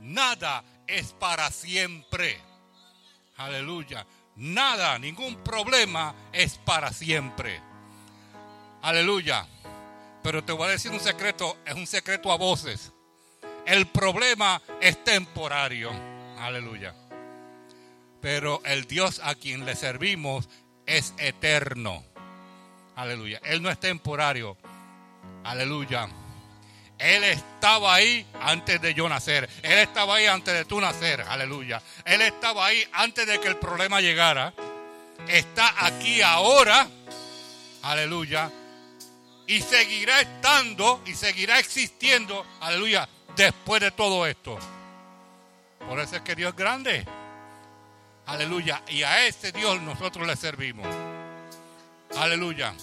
nada es para siempre. Aleluya. Nada, ningún problema es para siempre. Aleluya. Pero te voy a decir un secreto, es un secreto a voces. El problema es temporario. Aleluya. Pero el Dios a quien le servimos es eterno. Aleluya. Él no es temporario. Aleluya. Él estaba ahí antes de yo nacer. Él estaba ahí antes de tú nacer. Aleluya. Él estaba ahí antes de que el problema llegara. Está aquí ahora. Aleluya. Y seguirá estando y seguirá existiendo. Aleluya. Después de todo esto. Por eso es que Dios es grande. Aleluya. Y a ese Dios nosotros le servimos. Aleluya.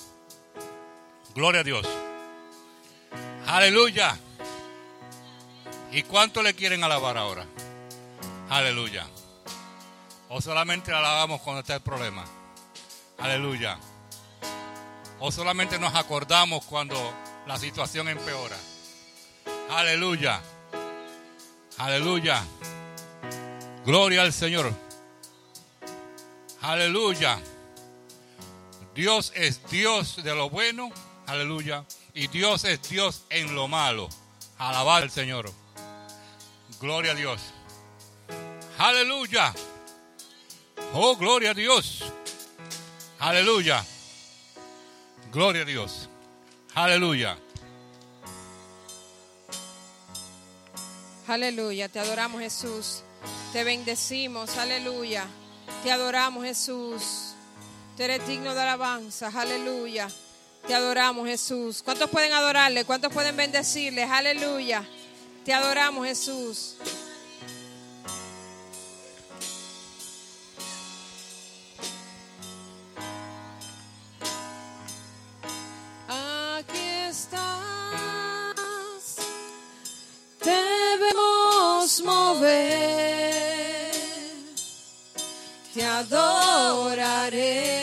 Gloria a Dios. Aleluya. ¿Y cuánto le quieren alabar ahora? Aleluya. O solamente alabamos cuando está el problema. Aleluya. O solamente nos acordamos cuando la situación empeora. Aleluya. Aleluya. Gloria al Señor. Aleluya. Dios es Dios de lo bueno. Aleluya. Y Dios es Dios en lo malo. Alabar al Señor. Gloria a Dios. Aleluya. Oh, gloria a Dios. Aleluya. Gloria a Dios. Aleluya. Aleluya, te adoramos Jesús. Te bendecimos, aleluya. Te adoramos Jesús. Tú eres digno de alabanza, aleluya. Te adoramos Jesús. ¿Cuántos pueden adorarle? ¿Cuántos pueden bendecirle? Aleluya. Te adoramos Jesús. Aquí estás. Debemos mover. Te adoraré.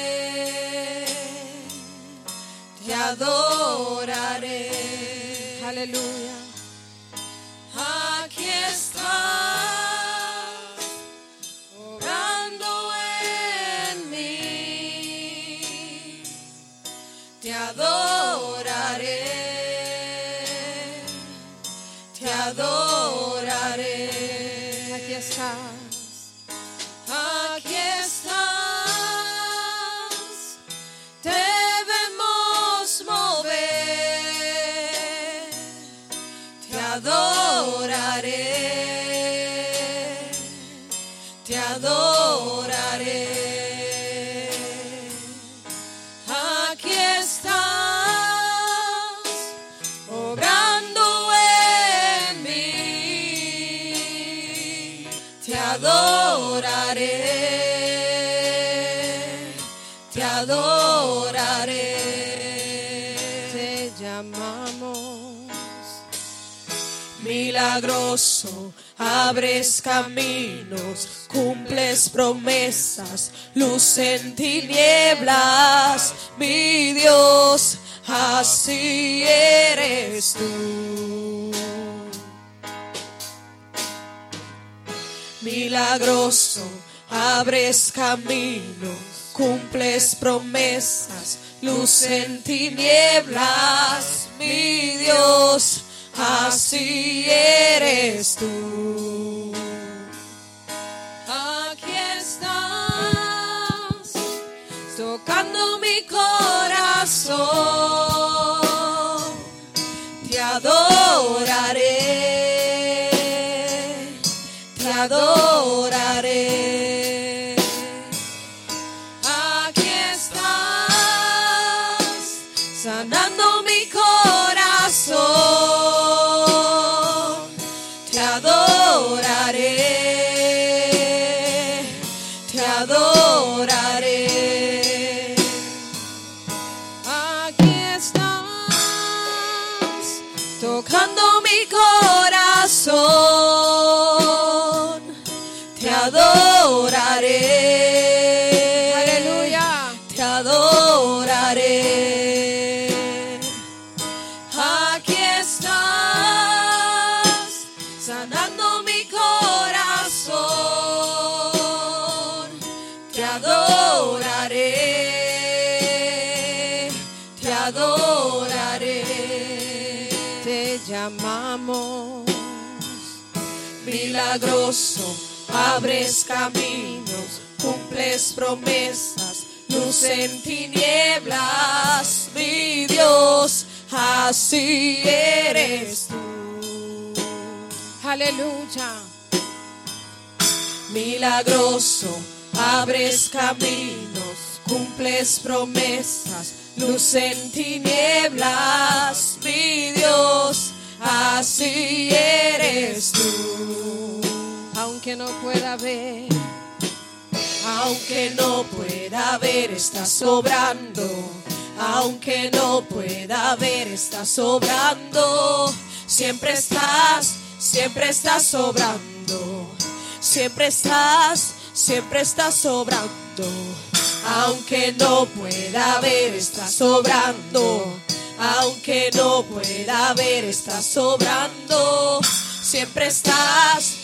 Milagroso. Abres caminos, cumples promesas, luz en tinieblas, mi Dios, así eres tú. Milagroso, abres caminos, cumples promesas, luz en tinieblas, mi Dios, así eres tú. Milagroso, abres caminos, cumples promesas, luz en tinieblas, mi Dios, así eres tú. Aleluya. Milagroso, abres caminos, cumples promesas, luz en tinieblas, mi Dios, así eres tú. Aunque no pueda ver, Aunque no pueda ver, está sobrando. Aunque no pueda ver, está sobrando. Siempre estás, siempre estás sobrando. Siempre estás, siempre estás sobrando. Aunque no pueda ver, está sobrando. Aunque no pueda ver, está sobrando. Siempre estás,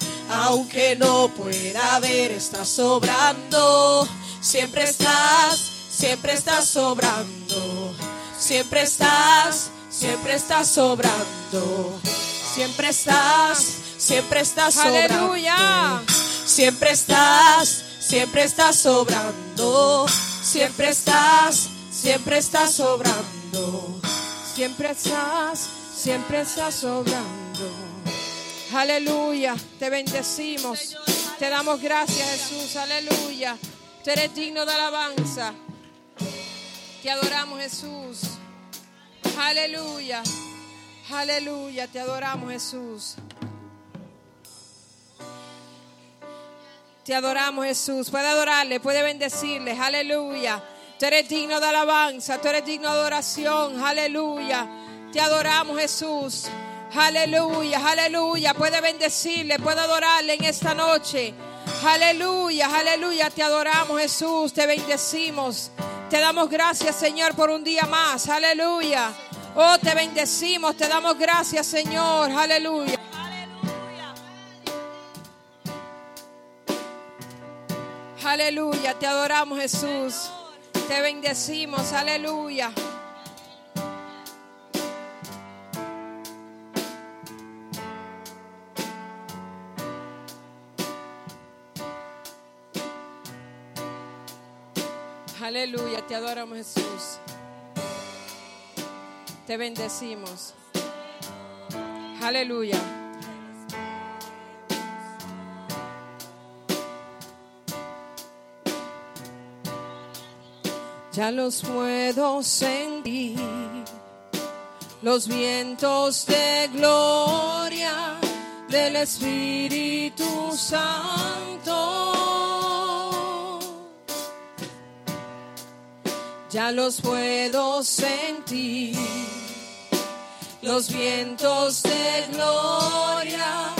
Aunque no pueda ver, está sobrando. Siempre estás, siempre estás sobrando. Siempre estás, siempre estás sobrando. Siempre estás, siempre estás sobrando. Aleluya. Siempre estás, siempre estás sobrando. Siempre estás, siempre estás sobrando. siempre estás, siempre estás sobrando. Aleluya. Te bendecimos. Te damos gracias, Jesús. Aleluya. Tú eres digno de alabanza. Te adoramos, Jesús. Aleluya. Aleluya. Te adoramos, Jesús. Te adoramos, Jesús. Puede adorarle, puede bendecirle. Aleluya. Tú eres digno de alabanza, tú eres digno de adoración. Aleluya. Te adoramos, Jesús. Aleluya, aleluya. Puede bendecirle, puede adorarle en esta noche. Aleluya, aleluya. Te adoramos, Jesús. Te bendecimos. Te damos gracias, Señor, por un día más. Aleluya. Oh, te bendecimos. Te damos gracias, Señor. Aleluya. Aleluya, te adoramos Jesús. Te bendecimos, aleluya. Aleluya, te adoramos Jesús. Te bendecimos. Aleluya. Ya los puedo sentir, los vientos de gloria del Espíritu Santo. Ya los puedo sentir, los vientos de gloria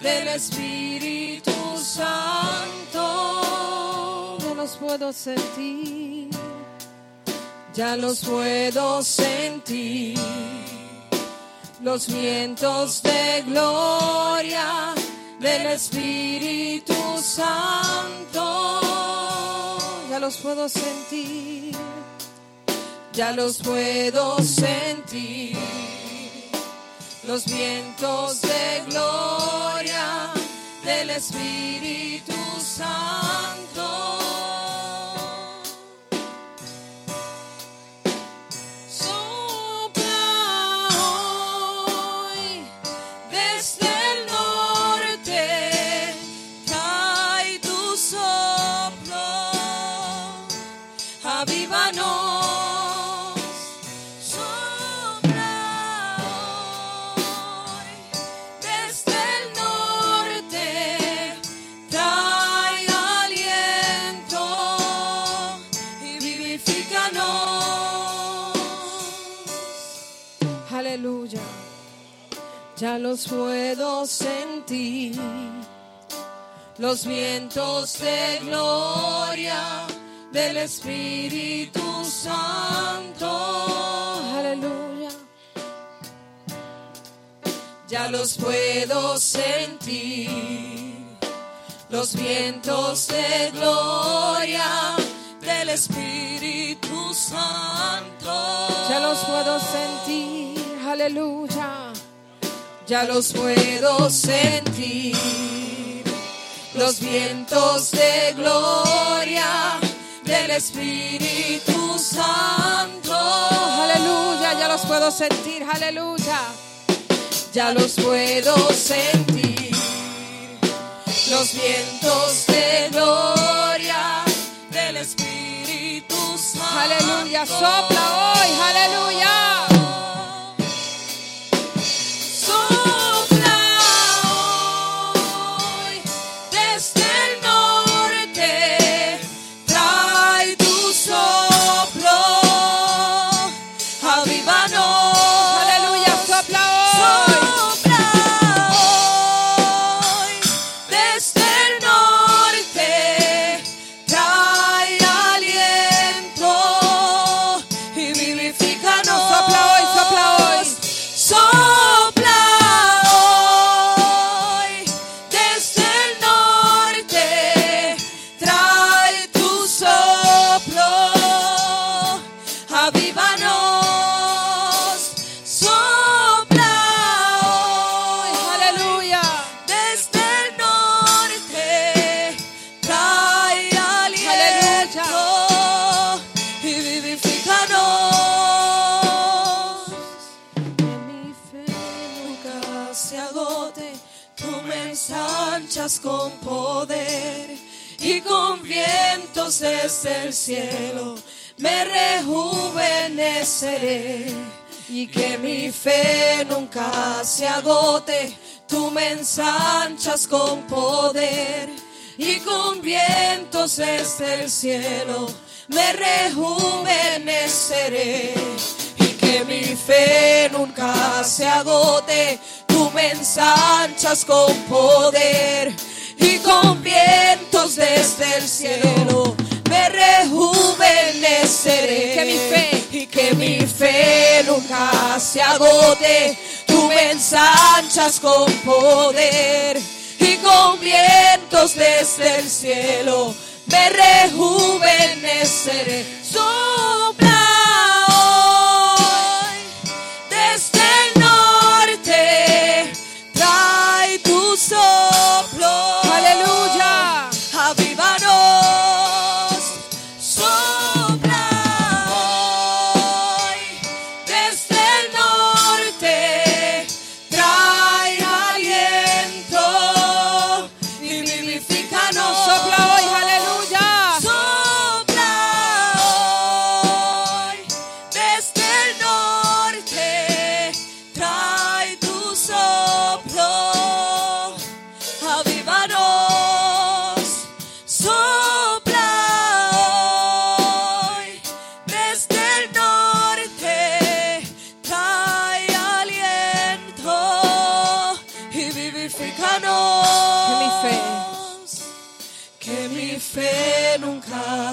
del Espíritu Santo. Ya los puedo sentir ya los puedo sentir. Los vientos de gloria del Espíritu Santo. Ya los puedo sentir. Ya los puedo sentir. Los vientos de gloria del Espíritu Santo. Ya los puedo sentir. Los vientos de gloria del Espíritu Santo. Aleluya. Ya los puedo sentir. Los vientos de gloria del Espíritu Santo. Ya los puedo sentir. Aleluya. Ya los puedo sentir. Los vientos de gloria del Espíritu Santo. Aleluya, ya los puedo sentir, aleluya. Ya los puedo sentir. Los vientos de gloria del Espíritu Santo. Aleluya, sopla hoy, aleluya. Vientos desde el cielo me rejuveneceré. Y que mi fe nunca se agote, tú me ensanchas con poder y con vientos desde el cielo me rejuveneceré y que mi fe nunca se agote. Tú me ensanchas con poder y con vientos desde el cielo me rejuveneceré. Que mi fe- y que mi fe nunca se agote. Tú me ensanchas con poder y con vientos desde el cielo me rejuveneceré. Sopla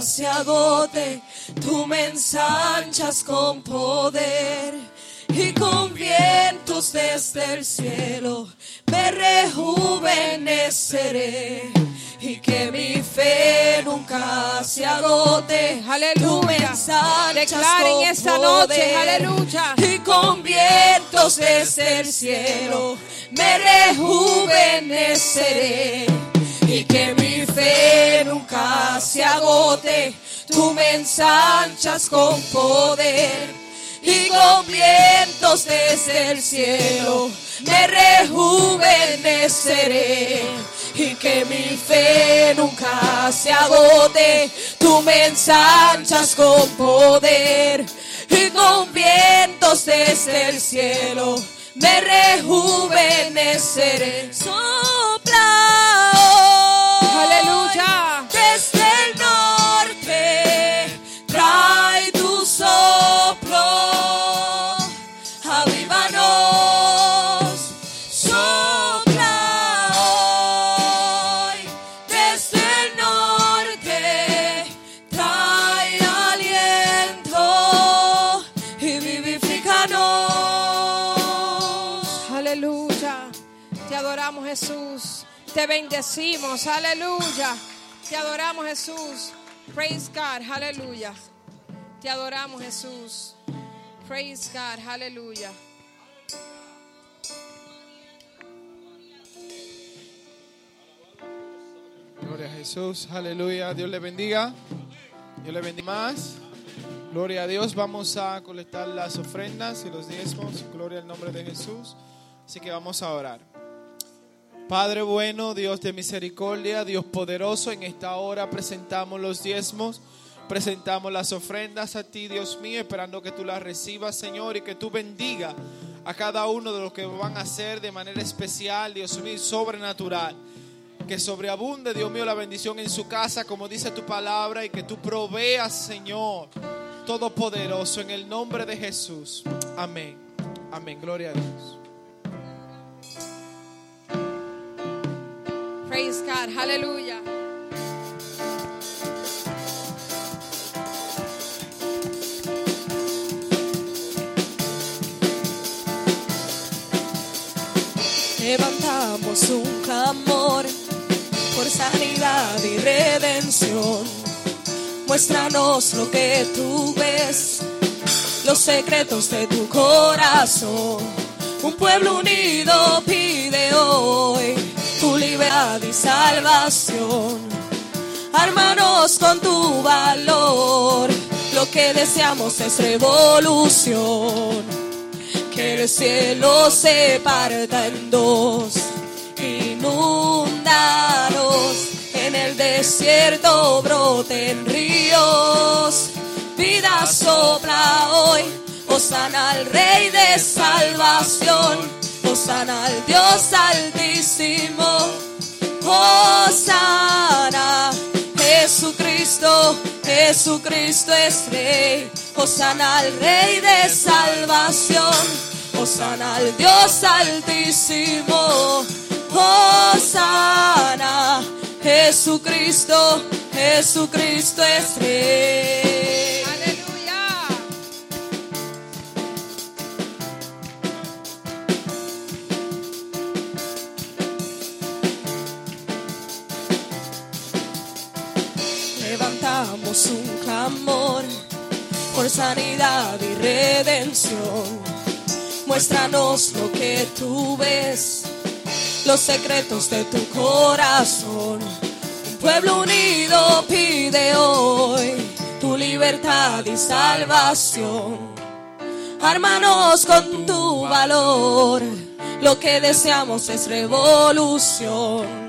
se agote, tú me ensanchas con poder y con vientos desde el cielo me rejuveneceré. Y que mi fe nunca se agote, tú me Aleluya. ensanchas Declaren esta noche, aleluya. y con vientos desde el cielo me rejuveneceré y que mi fe nunca se agote. Tú me ensanchas con poder y con vientos desde el cielo me rejuveneceré. Y que mi fe nunca se agote. Tú me ensanchas con poder y con vientos desde el cielo me rejuveneceré. Sopla Aleluya. Desde el norte trae tu soplo. Avívanos. Sopla. Desde el norte trae aliento y vivifícanos. Aleluya. Te adoramos Jesús. Te bendecimos. Aleluya. Te adoramos Jesús. Praise God. Aleluya. Te adoramos Jesús. Praise God. Aleluya. Gloria a Jesús, aleluya. Dios le bendiga. Dios le bendiga más. Gloria a Dios. Vamos a colectar las ofrendas y los diezmos. Gloria al nombre de Jesús. Así que vamos a orar. Padre bueno, Dios de misericordia, Dios poderoso, en esta hora presentamos los diezmos, presentamos las ofrendas a ti, Dios mío, esperando que tú las recibas, Señor, y que tú bendiga a cada uno de los que van a hacer de manera especial, Dios mío, sobrenatural. Que sobreabunde, Dios mío, la bendición en su casa, como dice tu palabra, y que tú proveas, Señor, todopoderoso, en el nombre de Jesús. Amén. Amén. Gloria a Dios. Praise. Levantamos un clamor por sanidad y redención. Muéstranos lo que tú ves, los secretos de tu corazón. Un pueblo unido pide hoy tu libertad y salvación. Ármanos con tu valor, lo que deseamos es revolución. Que el cielo se parta en dos, inundaros. En el desierto broten ríos, vida sopla hoy, Osana al Rey de salvación, Osana al Dios altísimo, Osana, Jesucristo, Jesucristo es Rey, Osana al Rey de salvación. Osana al Dios altísimo, Osana, Jesucristo, Jesucristo es Rey. Un clamor por sanidad y redención. Muéstranos lo que tú ves, los secretos de tu corazón. Un pueblo unido pide hoy tu libertad y salvación. Ármanos con tu valor, lo que deseamos es revolución.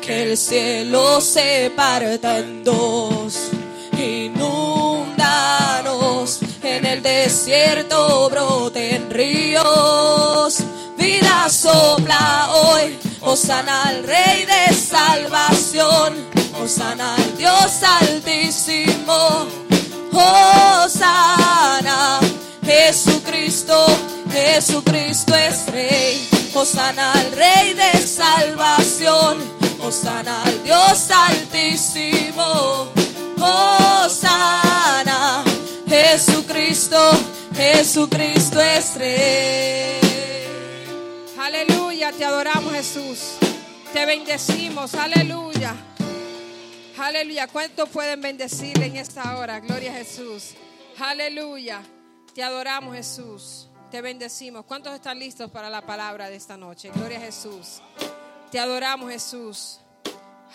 Que el cielo se parta en dos, inundanos en el desierto broten ríos, vida sopla hoy, Osana al Rey de salvación, Osana al Dios altísimo, Osana, Jesucristo, Jesucristo es Rey, Osana al Rey de salvación, Osana al Dios altísimo, Osana. Jesucristo, Jesucristo es Rey. Aleluya, te adoramos Jesús. Te bendecimos, aleluya. Aleluya. ¿Cuántos pueden bendecirle en esta hora? Gloria a Jesús. Aleluya. Te adoramos Jesús. Te bendecimos. ¿Cuántos están listos para la palabra de esta noche? Gloria a Jesús. Te adoramos Jesús.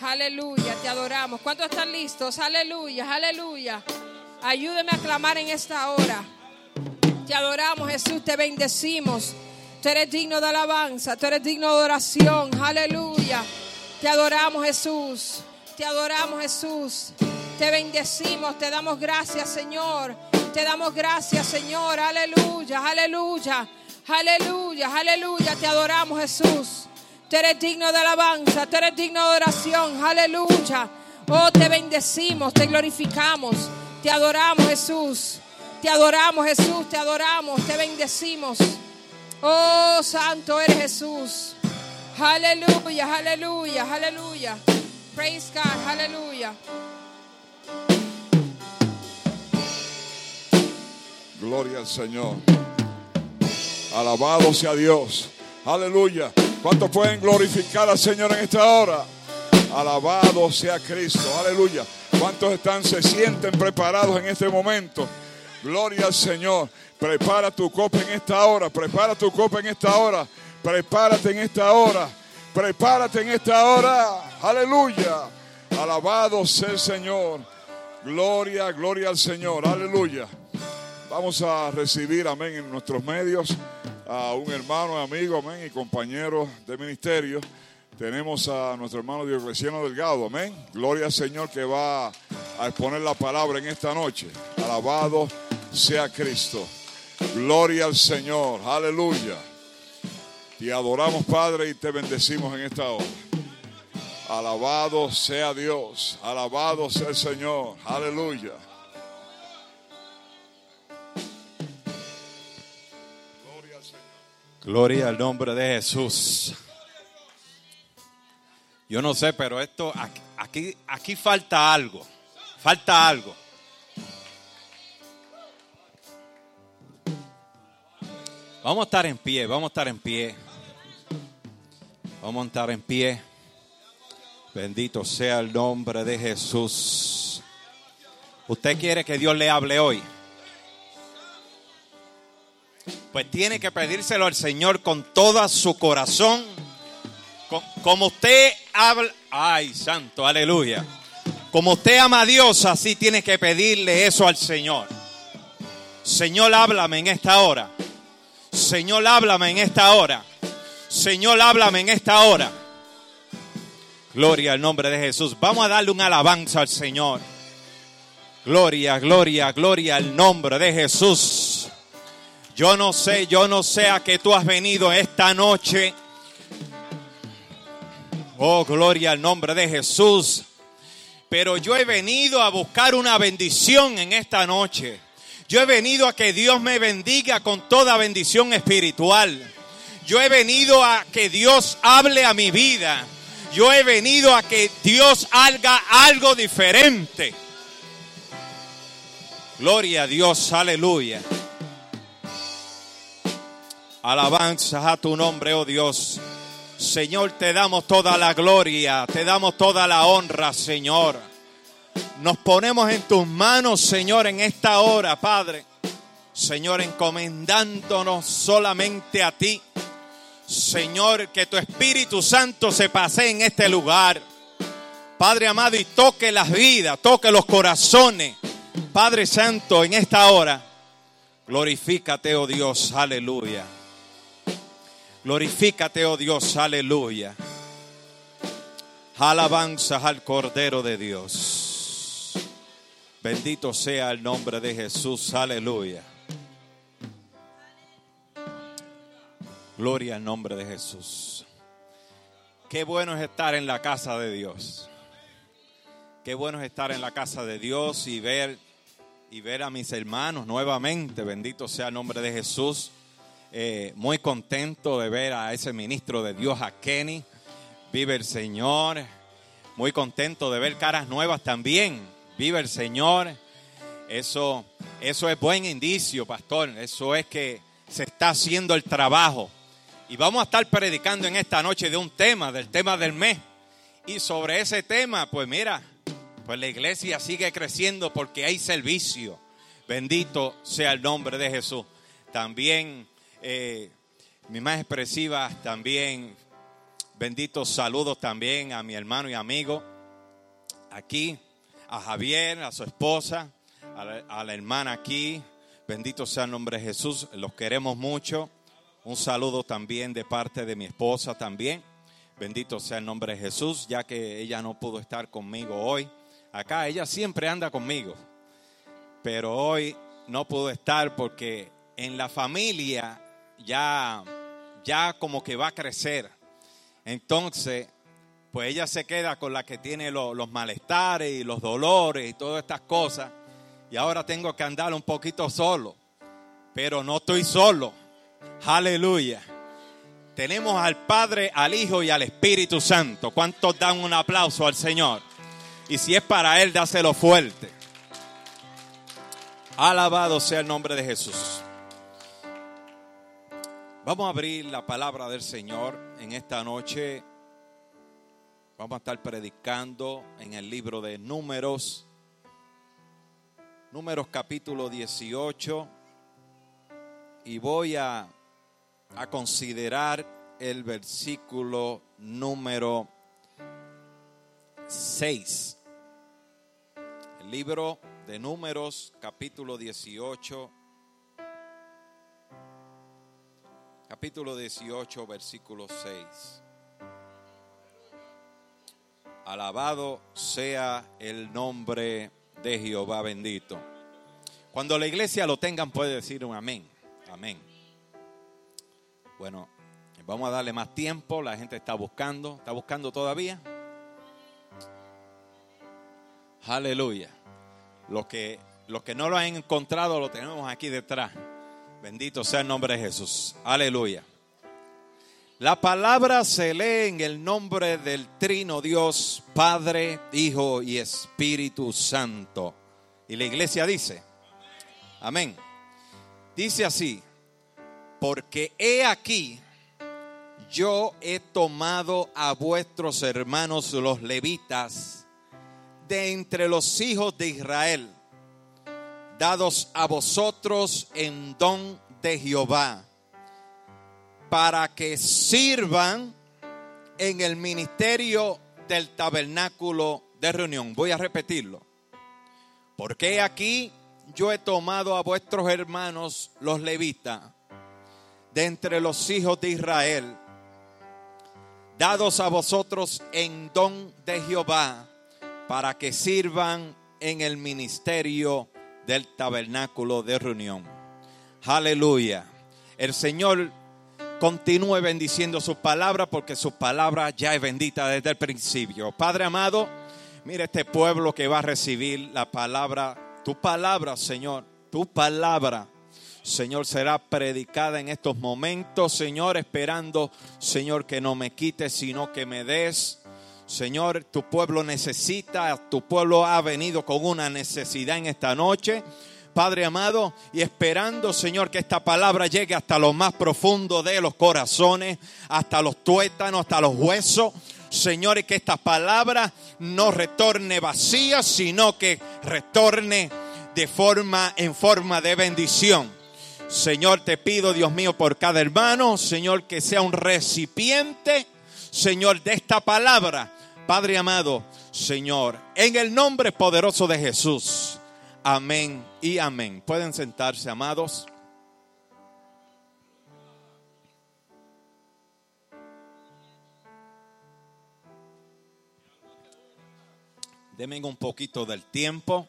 Aleluya, te adoramos. ¿Cuántos están listos? Aleluya, aleluya. Ayúdeme a clamar en esta hora. Te adoramos, Jesús, te bendecimos. Tú eres digno de alabanza, tú eres digno de oración. Aleluya. Te adoramos, Jesús. Te adoramos, Jesús. Te bendecimos, te damos gracias, Señor. Te damos gracias, Señor. Aleluya, aleluya. Aleluya, aleluya. Te adoramos, Jesús. Tú eres digno de alabanza, tú eres digno de oración. Aleluya. Oh, te bendecimos, te glorificamos. Te adoramos, Jesús. Te adoramos, Jesús. Te adoramos, te bendecimos. Oh, santo eres Jesús. Aleluya, aleluya, aleluya. Praise God, aleluya. Gloria al Señor. Alabado sea Dios. Aleluya. ¿Cuántos pueden glorificar al Señor en esta hora? Alabado sea Cristo, aleluya. ¿Cuántos están, se sienten preparados en este momento? Gloria al Señor. Prepara tu copa en esta hora, prepara tu copa en esta hora, prepárate en esta hora, prepárate en esta hora. Aleluya. Alabado sea el Señor. Gloria, gloria al Señor. Aleluya. Vamos a recibir, amén, en nuestros medios a un hermano, amigo, amén, y compañero de ministerio. Tenemos a nuestro hermano Diocleciano Delgado, amén. Gloria al Señor que va a exponer la palabra en esta noche. Alabado sea Cristo. Gloria al Señor, aleluya. Te adoramos, Padre, y te bendecimos en esta hora. Alabado sea Dios, alabado sea el Señor, aleluya. Gloria al nombre de Jesús. Yo no sé, pero esto aquí, aquí, falta algo. Falta algo. Vamos a estar en pie, vamos a estar en pie. Vamos a estar en pie. Bendito sea el nombre de Jesús. ¿Usted quiere que Dios le hable hoy? Pues tiene que pedírselo al Señor con todo su corazón. Co- Como usted habla, ay santo, aleluya. Como usted ama a Dios, así tiene que pedirle eso al Señor. Señor, háblame en esta hora. Señor, háblame en esta hora. Señor, háblame en esta hora. Gloria al nombre de Jesús. Vamos a darle una alabanza al Señor. Gloria, gloria, gloria al nombre de Jesús. Yo no sé, yo no sé a qué tú has venido esta noche. Oh, gloria al nombre de Jesús. Pero yo he venido a buscar una bendición en esta noche. Yo he venido a que Dios me bendiga con toda bendición espiritual. Yo he venido a que Dios hable a mi vida. Yo he venido a que Dios haga algo diferente. Gloria a Dios, aleluya. Alabanzas a tu nombre, oh Dios. Señor, te damos toda la gloria, te damos toda la honra, Señor. Nos ponemos en tus manos, Señor, en esta hora, Padre. Señor, encomendándonos solamente a ti. Señor, que tu Espíritu Santo se pase en este lugar. Padre amado, y toque las vidas, toque los corazones. Padre Santo, en esta hora, glorifícate, oh Dios, aleluya. Glorifícate, oh Dios, aleluya. Alabanzas al Cordero de Dios. Bendito sea el nombre de Jesús, aleluya. Gloria al nombre de Jesús. Qué bueno es estar en la casa de Dios. Qué bueno es estar en la casa de Dios y ver y ver a mis hermanos nuevamente. Bendito sea el nombre de Jesús. Eh, muy contento de ver a ese ministro de Dios, a Kenny. Vive el Señor. Muy contento de ver caras nuevas también. Vive el Señor. Eso, eso es buen indicio, pastor. Eso es que se está haciendo el trabajo. Y vamos a estar predicando en esta noche de un tema, del tema del mes. Y sobre ese tema, pues mira, pues la iglesia sigue creciendo porque hay servicio. Bendito sea el nombre de Jesús. También, eh, mis más expresivas, también, benditos saludos también a mi hermano y amigo aquí, a Javier, a su esposa, a la, a la hermana aquí. Bendito sea el nombre de Jesús. Los queremos mucho. Un saludo también de parte de mi esposa también. Bendito sea el nombre de Jesús, ya que ella no pudo estar conmigo hoy. Acá ella siempre anda conmigo, pero hoy no pudo estar porque en la familia ya, ya como que va a crecer. Entonces, pues ella se queda con la que tiene lo- los malestares y los dolores y todas estas cosas. Y ahora tengo que andar un poquito solo, pero no estoy solo. Aleluya. Tenemos al Padre, al Hijo y al Espíritu Santo. ¿Cuántos dan un aplauso al Señor? Y si es para Él, dáselo fuerte. Alabado sea el nombre de Jesús. Vamos a abrir la palabra del Señor en esta noche. Vamos a estar predicando en el libro de Números, Números capítulo 18. Y voy a, a considerar el versículo número 6. El libro de Números capítulo 18. Capítulo 18, versículo 6. Alabado sea el nombre de Jehová bendito. Cuando la iglesia lo tengan puede decir un amén. Amén. Bueno, vamos a darle más tiempo. La gente está buscando. ¿Está buscando todavía? Aleluya. Los que, los que no lo han encontrado lo tenemos aquí detrás. Bendito sea el nombre de Jesús. Aleluya. La palabra se lee en el nombre del Trino Dios, Padre, Hijo y Espíritu Santo. Y la iglesia dice, amén. Dice así, porque he aquí, yo he tomado a vuestros hermanos los levitas de entre los hijos de Israel dados a vosotros en don de Jehová, para que sirvan en el ministerio del tabernáculo de reunión. Voy a repetirlo. Porque aquí yo he tomado a vuestros hermanos los levitas de entre los hijos de Israel, dados a vosotros en don de Jehová, para que sirvan en el ministerio del tabernáculo de reunión. Aleluya. El Señor continúe bendiciendo su palabra porque su palabra ya es bendita desde el principio. Padre amado, mira este pueblo que va a recibir la palabra, tu palabra, Señor, tu palabra. Señor, será predicada en estos momentos, Señor, esperando, Señor, que no me quites, sino que me des. Señor, tu pueblo necesita, tu pueblo ha venido con una necesidad en esta noche. Padre amado, y esperando, Señor, que esta palabra llegue hasta lo más profundo de los corazones, hasta los tuétanos, hasta los huesos. Señor, y que esta palabra no retorne vacía, sino que retorne de forma en forma de bendición. Señor, te pido, Dios mío, por cada hermano, Señor, que sea un recipiente, Señor, de esta palabra Padre amado, Señor, en el nombre poderoso de Jesús. Amén y amén. Pueden sentarse, amados. Denme un poquito del tiempo.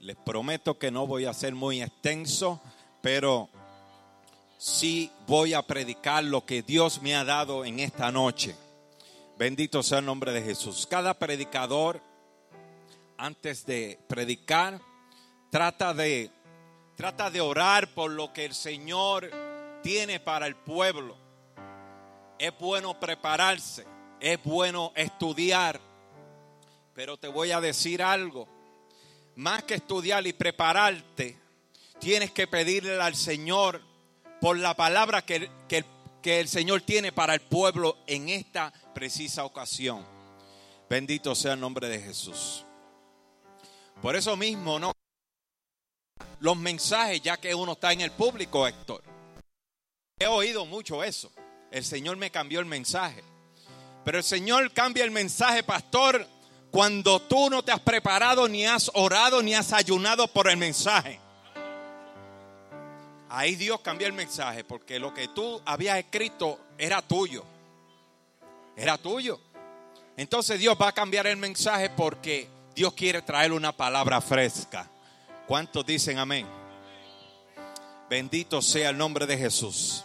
Les prometo que no voy a ser muy extenso, pero sí voy a predicar lo que Dios me ha dado en esta noche. Bendito sea el nombre de Jesús. Cada predicador, antes de predicar, trata de, trata de orar por lo que el Señor tiene para el pueblo. Es bueno prepararse, es bueno estudiar, pero te voy a decir algo. Más que estudiar y prepararte, tienes que pedirle al Señor por la palabra que, que, que el Señor tiene para el pueblo en esta precisa ocasión. Bendito sea el nombre de Jesús. Por eso mismo, no los mensajes, ya que uno está en el público, Héctor. He oído mucho eso. El Señor me cambió el mensaje. Pero el Señor cambia el mensaje, pastor, cuando tú no te has preparado, ni has orado, ni has ayunado por el mensaje. Ahí Dios cambia el mensaje, porque lo que tú habías escrito era tuyo. Era tuyo. Entonces Dios va a cambiar el mensaje porque Dios quiere traer una palabra fresca. ¿Cuántos dicen amén? Bendito sea el nombre de Jesús.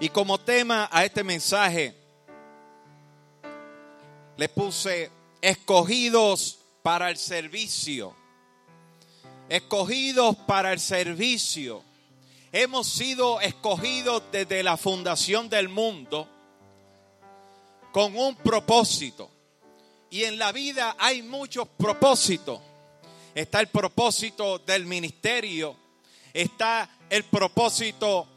Y como tema a este mensaje, le puse escogidos para el servicio. Escogidos para el servicio. Hemos sido escogidos desde la fundación del mundo con un propósito. Y en la vida hay muchos propósitos. Está el propósito del ministerio, está el propósito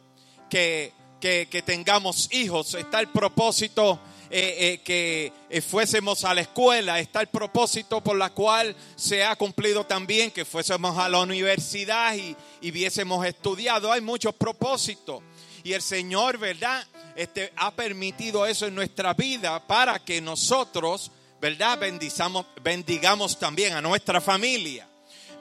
que, que- tengamos hijos, está el propósito eh, eh, que eh, fuésemos a la escuela, está el propósito por la cual se ha cumplido también que fuésemos a la universidad y, y hubiésemos estudiado. Hay muchos propósitos. Y el Señor, ¿verdad? Este, ha permitido eso en nuestra vida para que nosotros, ¿verdad? Bendizamos, bendigamos también a nuestra familia.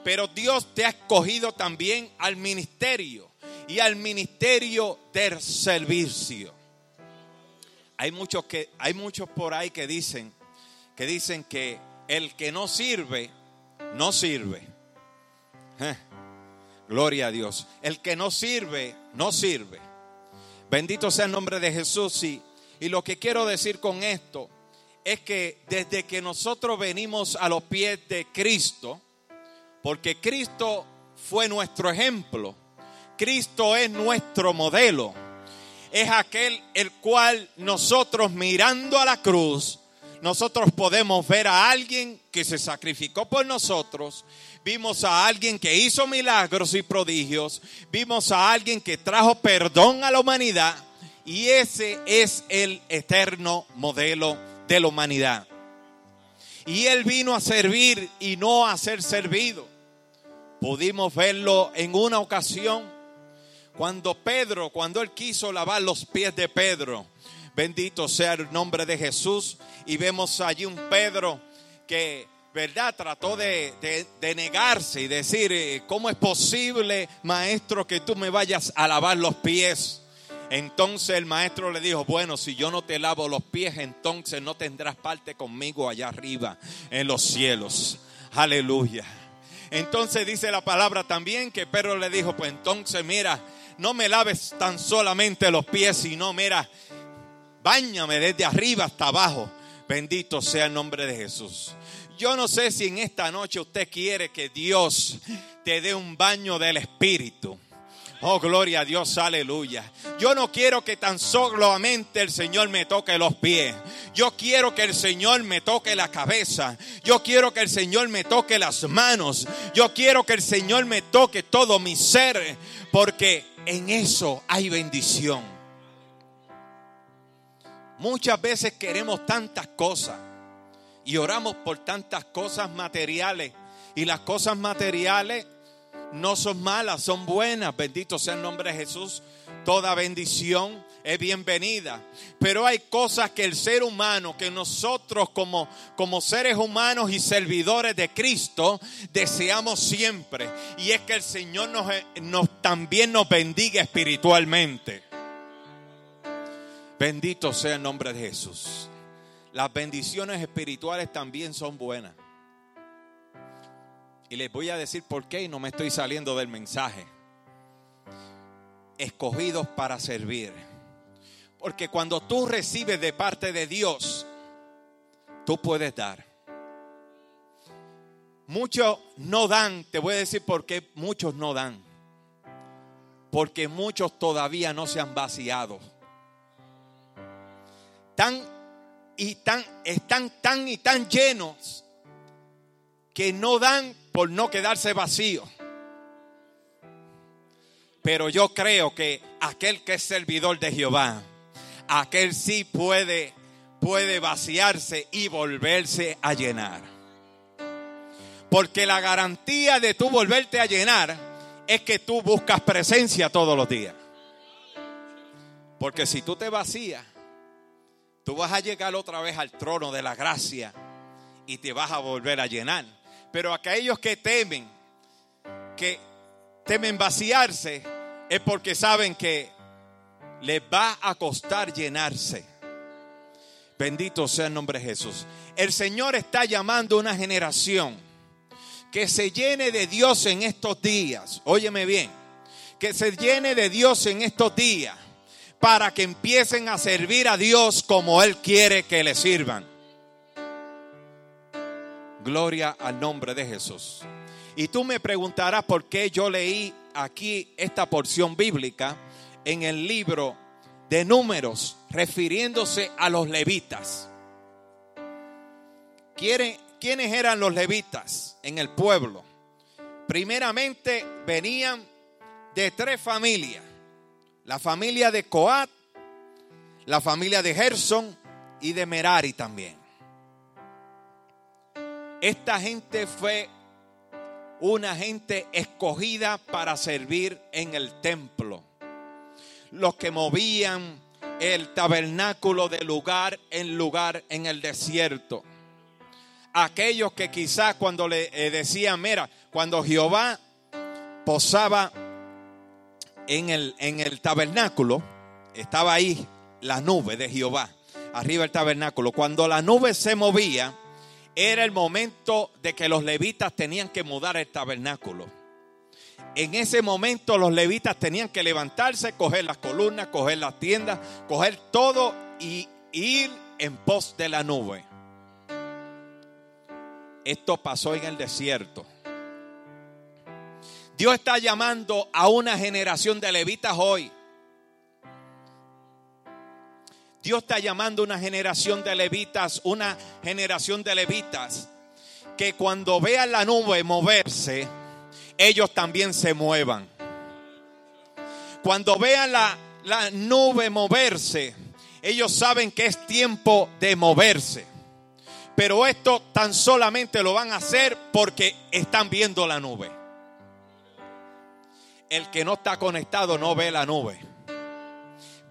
Pero Dios te ha escogido también al ministerio y al ministerio del servicio. Hay muchos que hay muchos por ahí que dicen que dicen que el que no sirve no sirve. Eh, Gloria a Dios. El que no sirve no sirve. Bendito sea el nombre de Jesús y, y lo que quiero decir con esto es que desde que nosotros venimos a los pies de Cristo, porque Cristo fue nuestro ejemplo. Cristo es nuestro modelo. Es aquel el cual nosotros mirando a la cruz, nosotros podemos ver a alguien que se sacrificó por nosotros. Vimos a alguien que hizo milagros y prodigios. Vimos a alguien que trajo perdón a la humanidad. Y ese es el eterno modelo de la humanidad. Y Él vino a servir y no a ser servido. Pudimos verlo en una ocasión cuando Pedro, cuando Él quiso lavar los pies de Pedro. Bendito sea el nombre de Jesús. Y vemos allí un Pedro que, ¿verdad? Trató de, de- negarse y decir, eh, ¿cómo es posible, maestro, que tú me vayas a lavar los pies? Entonces el maestro le dijo, bueno, si yo no te lavo los pies, entonces no tendrás parte conmigo allá arriba en los cielos. Aleluya. Entonces dice la palabra también que Pedro le dijo, pues entonces mira, no me laves tan solamente los pies, sino mira, Báñame desde arriba hasta abajo. Bendito sea el nombre de Jesús. Yo no sé si en esta noche usted quiere que Dios te dé un baño del Espíritu. Oh, gloria a Dios, aleluya. Yo no quiero que tan solamente el Señor me toque los pies. Yo quiero que el Señor me toque la cabeza. Yo quiero que el Señor me toque las manos. Yo quiero que el Señor me toque todo mi ser. Porque en eso hay bendición. Muchas veces queremos tantas cosas y oramos por tantas cosas materiales. Y las cosas materiales no son malas, son buenas. Bendito sea el nombre de Jesús. Toda bendición es bienvenida. Pero hay cosas que el ser humano, que nosotros como, como seres humanos y servidores de Cristo, deseamos siempre. Y es que el Señor nos, nos- también nos bendiga espiritualmente. Bendito sea el nombre de Jesús. Las bendiciones espirituales también son buenas. Y les voy a decir por qué y no me estoy saliendo del mensaje. Escogidos para servir. Porque cuando tú recibes de parte de Dios, tú puedes dar. Muchos no dan, te voy a decir por qué muchos no dan. Porque muchos todavía no se han vaciado. Tan y tan están tan y tan llenos que no dan por no quedarse vacíos. Pero yo creo que aquel que es servidor de Jehová, aquel sí puede puede vaciarse y volverse a llenar. Porque la garantía de tú volverte a llenar es que tú buscas presencia todos los días. Porque si tú te vacías, tú vas a llegar otra vez al trono de la gracia y te vas a volver a llenar. Pero aquellos que temen, que temen vaciarse, es porque saben que les va a costar llenarse. Bendito sea el nombre de Jesús. El Señor está llamando a una generación que se llene de Dios en estos días. Óyeme bien, que se llene de Dios en estos días para que empiecen a servir a Dios como Él quiere que le sirvan. Gloria al nombre de Jesús. Y tú me preguntarás por qué yo leí aquí esta porción bíblica en el libro de números refiriéndose a los levitas. ¿Quieren- ¿Quiénes eran los levitas en el pueblo? Primeramente venían de tres familias. la familia de Coat, la familia de Gerson y de Merari también. Esta gente fue una gente escogida para servir en el templo. Los que movían el tabernáculo de lugar en lugar en el desierto. Aquellos que quizás cuando le eh, decían, mira, cuando Jehová posaba en el, en el tabernáculo, estaba ahí la nube de Jehová, arriba del tabernáculo. Cuando la nube se movía, era el momento de que los levitas tenían que mudar el tabernáculo. En ese momento los levitas tenían que levantarse, coger las columnas, coger las tiendas, coger todo y ir en pos de la nube. Esto pasó en el desierto. Dios está llamando a una generación de levitas hoy. Dios está llamando a una generación de levitas, una generación de levitas, que cuando vean la nube moverse, ellos también se muevan. Cuando vean la, la nube moverse, ellos saben que es tiempo de moverse. Pero esto tan solamente lo van a hacer porque están viendo la nube. El que no está conectado no ve la nube.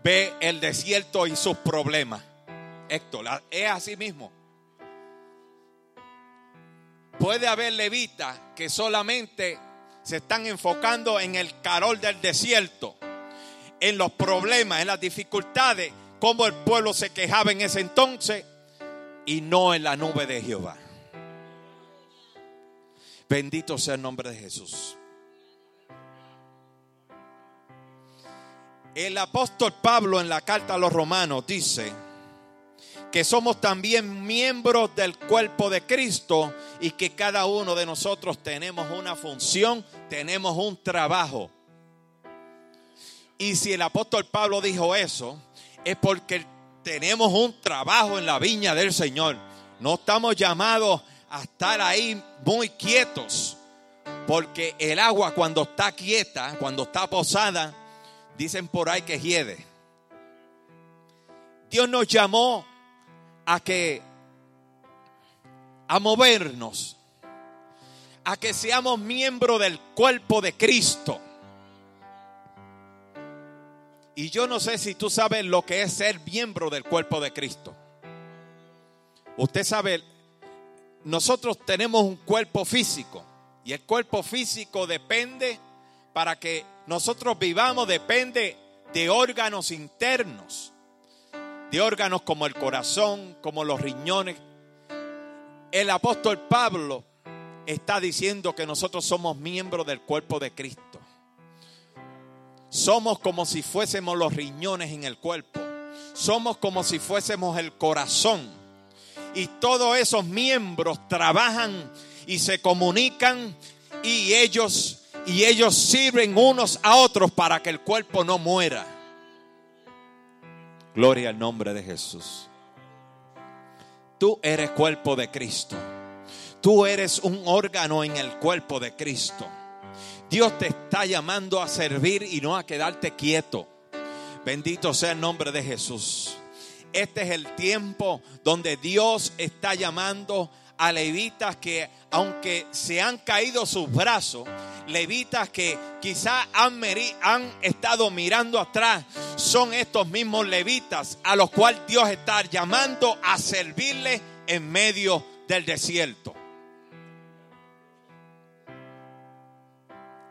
Ve el desierto y sus problemas. Héctor, es así mismo. Puede haber levitas que solamente se están enfocando en el carol del desierto, en los problemas, en las dificultades, como el pueblo se quejaba en ese entonces y no en la nube de Jehová. Bendito sea el nombre de Jesús. El apóstol Pablo en la carta a los romanos dice que somos también miembros del cuerpo de Cristo y que cada uno de nosotros tenemos una función, tenemos un trabajo. Y si el apóstol Pablo dijo eso, es porque tenemos un trabajo en la viña del Señor. No estamos llamados a estar ahí muy quietos, porque el agua cuando está quieta, cuando está posada, dicen por ahí que hiede. Dios nos llamó a que a movernos, a que seamos miembros del cuerpo de Cristo. Y yo no sé si tú sabes lo que es ser miembro del cuerpo de Cristo. Usted sabe, nosotros tenemos un cuerpo físico y el cuerpo físico depende para que nosotros vivamos, depende de órganos internos, de órganos como el corazón, como los riñones. El apóstol Pablo está diciendo que nosotros somos miembros del cuerpo de Cristo. Somos como si fuésemos los riñones en el cuerpo. Somos como si fuésemos el corazón. Y todos esos miembros trabajan y se comunican y ellos y ellos sirven unos a otros para que el cuerpo no muera. Gloria al nombre de Jesús. Tú eres cuerpo de Cristo. Tú eres un órgano en el cuerpo de Cristo. Dios te está llamando a servir y no a quedarte quieto. Bendito sea el nombre de Jesús. Este es el tiempo donde Dios está llamando a levitas que aunque se han caído sus brazos, levitas que quizá han, han, estado mirando atrás, son estos mismos levitas a los cuales Dios está llamando a servirle en medio del desierto.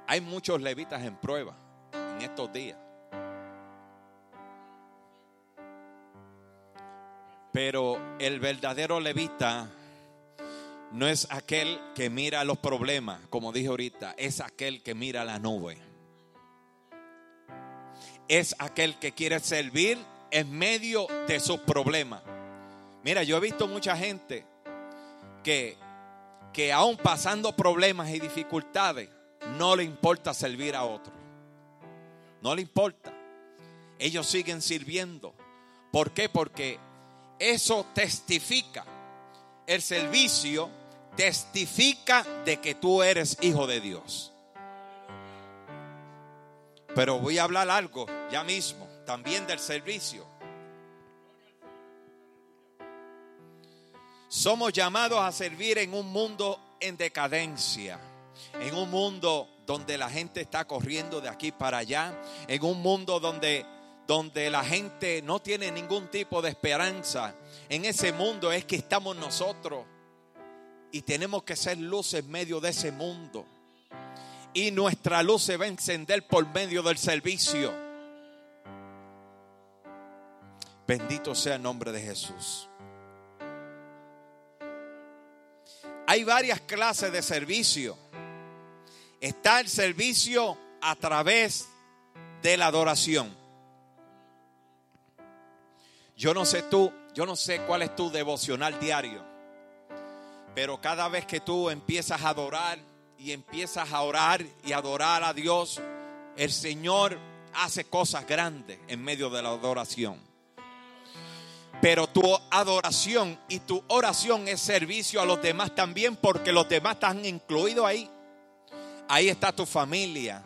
Hay muchos levitas en prueba en estos días. Pero el verdadero levita no es aquel que mira los problemas, como dije ahorita, es aquel que mira la nube. Es aquel que quiere servir en medio de sus problemas. Mira, yo he visto mucha gente que, que aún pasando problemas y dificultades, no le importa servir a otro. No le importa. Ellos siguen sirviendo. ¿Por qué? Porque eso testifica. El servicio testifica de que tú eres hijo de Dios. Pero voy a hablar algo ya mismo, también del servicio. Somos llamados a servir en un mundo en decadencia, en un mundo donde la gente está corriendo de aquí para allá, en un mundo donde, donde la gente no tiene ningún tipo de esperanza. En ese mundo es que estamos nosotros y tenemos que ser luz en medio de ese mundo. Y nuestra luz se va a encender por medio del servicio. Bendito sea el nombre de Jesús. Hay varias clases de servicio. Está el servicio a través de la adoración. Yo no sé tú, yo no sé cuál es tu devocional diario, pero cada vez que tú empiezas a adorar y empiezas a orar y adorar a Dios, el Señor hace cosas grandes en medio de la adoración. Pero tu adoración y tu oración es servicio a los demás también porque los demás están incluidos ahí. Ahí está tu familia.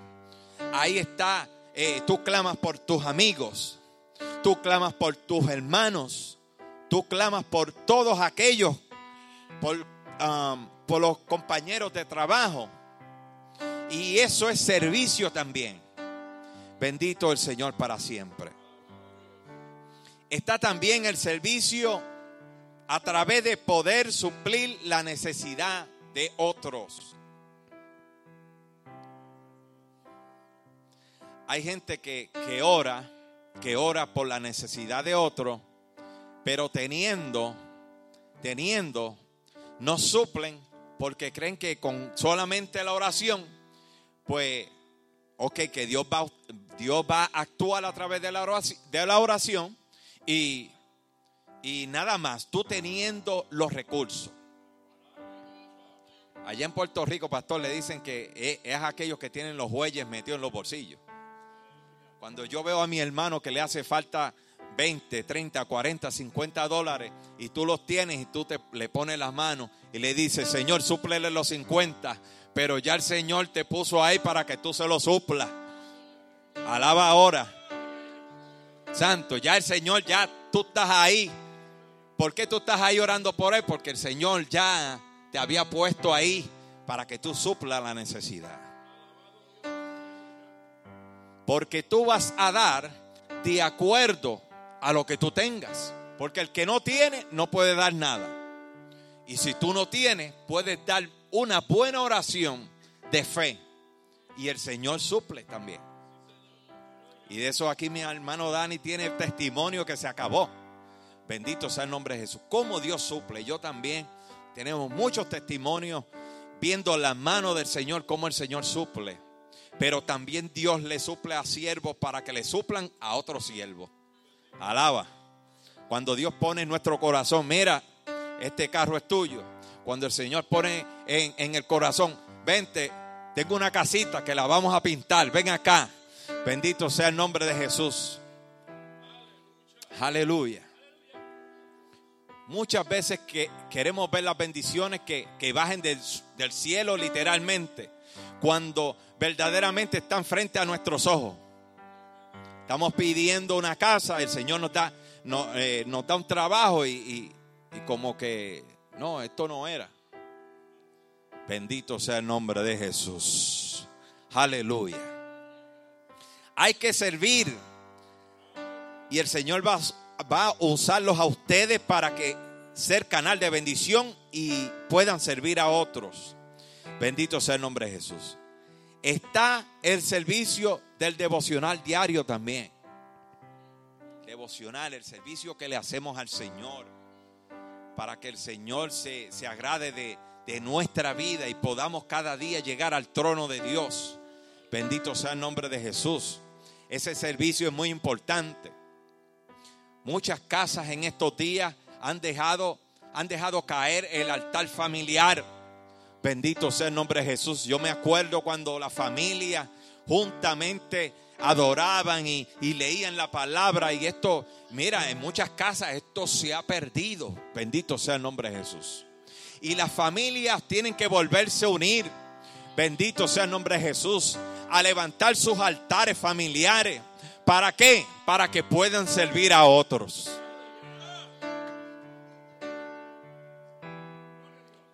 Ahí está, eh, tú clamas por tus amigos. Tú clamas por tus hermanos. Tú clamas por todos aquellos, por, um, por los compañeros de trabajo. Y eso es servicio también. Bendito el Señor para siempre está también el servicio a través de poder suplir la necesidad de otros. Hay gente que, que ora, que ora por la necesidad de otro, pero teniendo, teniendo, no suplen porque creen que con solamente la oración, pues, ok, que Dios va, Dios va a actuar a través de la oración, de la oración y, y nada más, tú teniendo los recursos. Allá en Puerto Rico, pastor, le dicen que es, es aquellos que tienen los bueyes metidos en los bolsillos. Cuando yo veo a mi hermano que le hace falta 20, 30, 40, 50 dólares y tú los tienes y tú te, le pones las manos y le dices, Señor, súplele los 50, pero ya el Señor te puso ahí para que tú se lo suplas. Alaba ahora. Santo, ya el Señor, ya tú estás ahí. ¿Por qué tú estás ahí orando por Él? Porque el Señor ya te había puesto ahí para que tú suplas la necesidad. Porque tú vas a dar de acuerdo a lo que tú tengas. Porque el que no tiene no puede dar nada. Y si tú no tienes, puedes dar una buena oración de fe. Y el Señor suple también. Y de eso aquí mi hermano Dani tiene el testimonio que se acabó. Bendito sea el nombre de Jesús. Como Dios suple. Yo también tenemos muchos testimonios viendo la mano del Señor, cómo el Señor suple. Pero también Dios le suple a siervos para que le suplan a otros siervos. Alaba. Cuando Dios pone en nuestro corazón, mira, este carro es tuyo. Cuando el Señor pone en, el corazón, vente, tengo una casita que la vamos a pintar, ven acá. Bendito sea el nombre de Jesús. Aleluya. Muchas veces que queremos ver las bendiciones que, que bajen del cielo literalmente, cuando verdaderamente están frente a nuestros ojos. Estamos pidiendo una casa, el Señor nos da, eh, un trabajo y como que, no, esto no era. Bendito sea el nombre de Jesús. Aleluya. Hay que servir. Y el Señor va, va, a usarlos a ustedes para que ser canal de bendición y puedan servir a otros. Bendito sea el nombre de Jesús. Está el servicio del devocional diario también. Devocional, el servicio que le hacemos al Señor. Para que el Señor se, se agrade de, de nuestra vida y podamos cada día llegar al trono de Dios. Bendito sea el nombre de Jesús. Ese servicio es muy importante. Muchas casas en estos días han dejado, han dejado caer el altar familiar. Bendito sea el nombre de Jesús. Yo me acuerdo cuando la familia juntamente adoraban y, y, leían la palabra. Y esto, mira, en muchas casas esto se ha perdido. Bendito sea el nombre de Jesús. Y las familias tienen que volverse a unir. Bendito sea el nombre de Jesús a levantar sus altares familiares. ¿Para qué? Para que puedan servir a otros.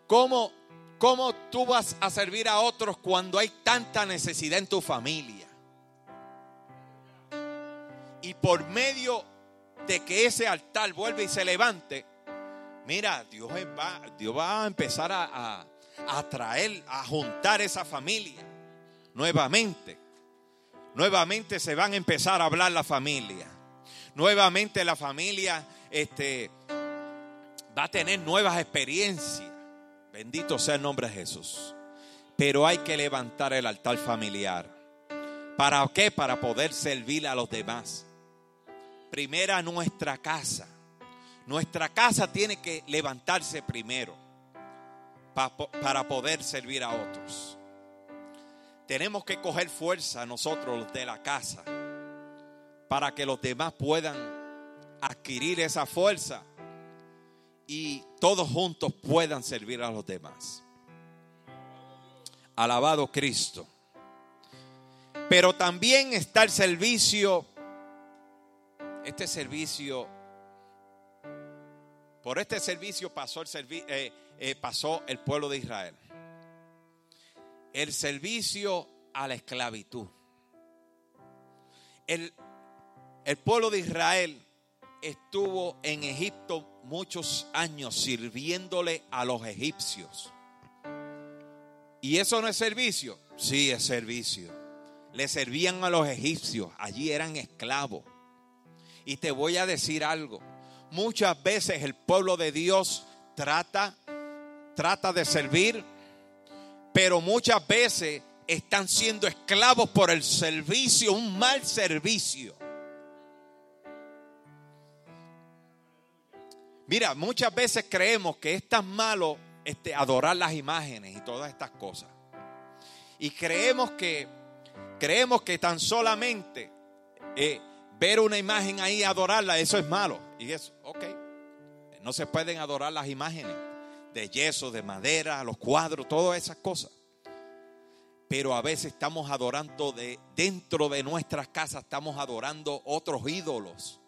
¿Cómo, ¿Cómo tú vas a servir a otros cuando hay tanta necesidad en tu familia? Y por medio de que ese altar vuelva y se levante, mira, Dios va, Dios va a empezar a, a, a a juntar esa familia nuevamente. Nuevamente se van a empezar a hablar la familia. Nuevamente la familia este, va a tener nuevas experiencias. Bendito sea el nombre de Jesús. Pero hay que levantar el altar familiar. ¿Para qué? Para poder servir a los demás. Primera nuestra casa. Nuestra casa tiene que levantarse primero pa- para poder servir a otros. Tenemos que coger fuerza nosotros los de la casa para que los demás puedan adquirir esa fuerza y todos juntos puedan servir a los demás. Alabado Cristo. Pero también está el servicio, este servicio, por este servicio pasó el, eh, eh, pasó el pueblo de Israel. El servicio a la esclavitud. El, el pueblo de Israel estuvo en Egipto muchos años sirviéndole a los egipcios. ¿Y eso no es servicio? Sí, es servicio. Le servían a los egipcios, allí eran esclavos. Y te voy a decir algo, muchas veces el pueblo de Dios trata trata de servir, pero muchas veces están siendo esclavos por el servicio, un mal servicio. Mira, muchas veces creemos que es tan malo este, adorar las imágenes y todas estas cosas. Y creemos que creemos que tan solamente eh, ver una imagen ahí y adorarla, eso es malo. Y eso, ok. No se pueden adorar las imágenes de yeso, de madera, los cuadros, todas esas cosas. Pero a veces estamos adorando de dentro de nuestras casas, estamos adorando otros ídolos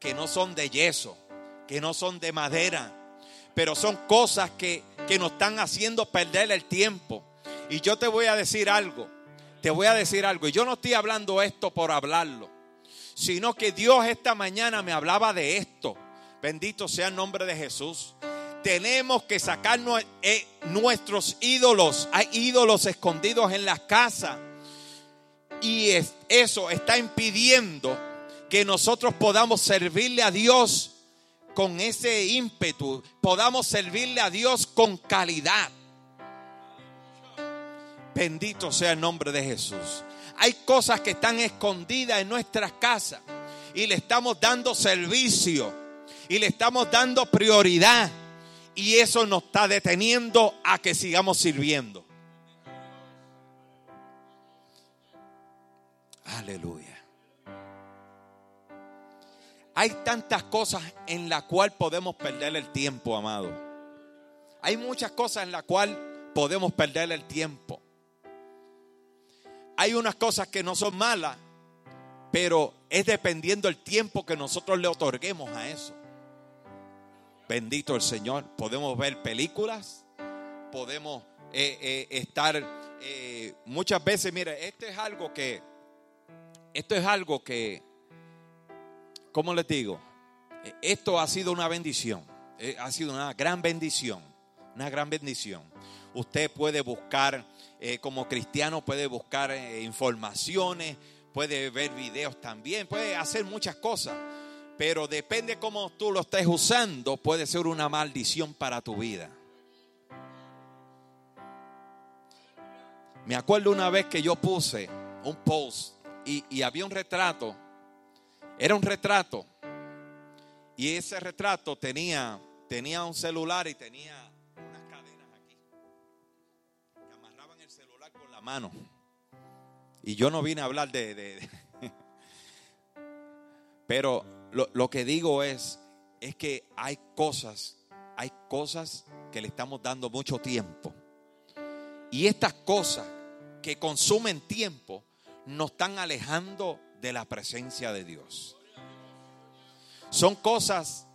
que no son de yeso, que no son de madera, pero son cosas que, que nos están haciendo perder el tiempo. Y yo te voy a decir algo, te voy a decir algo, y yo no estoy hablando esto por hablarlo, sino que Dios esta mañana me hablaba de esto. Bendito sea el nombre de Jesús. Tenemos que sacar nue- eh, nuestros ídolos. Hay ídolos escondidos en las casas. Y es- eso está impidiendo que nosotros podamos servirle a Dios con ese ímpetu. Podamos servirle a Dios con calidad. Bendito sea el nombre de Jesús. Hay cosas que están escondidas en nuestras casas y le estamos dando servicio y le estamos dando prioridad y eso nos está deteniendo a que sigamos sirviendo. Aleluya. Hay tantas cosas en las cuales podemos perder el tiempo, amado. Hay muchas cosas en las cuales podemos perder el tiempo. Hay unas cosas que no son malas, pero es dependiendo el tiempo que nosotros le otorguemos a eso. Bendito el Señor. Podemos ver películas, podemos eh, eh, estar eh, muchas veces, mire, esto es algo que, esto es algo que, ¿cómo les digo? Eh, Esto ha sido una bendición, eh, ha sido una gran bendición, una gran bendición. Usted puede buscar, eh, como cristiano, puede buscar eh, informaciones, puede ver videos también, puede hacer muchas cosas, pero depende cómo tú lo estés usando, puede ser una maldición para tu vida. Me acuerdo una vez que yo puse un post y había un retrato, era un retrato, y ese retrato tenía, tenía un celular y tenía unas cadenas aquí que amarraban el celular con la mano. Y yo no vine a hablar de... Pero lo, lo que digo es, es que hay cosas, hay cosas que le estamos dando mucho tiempo. Y estas cosas que consumen tiempo nos están alejando de la presencia de Dios. Son cosas,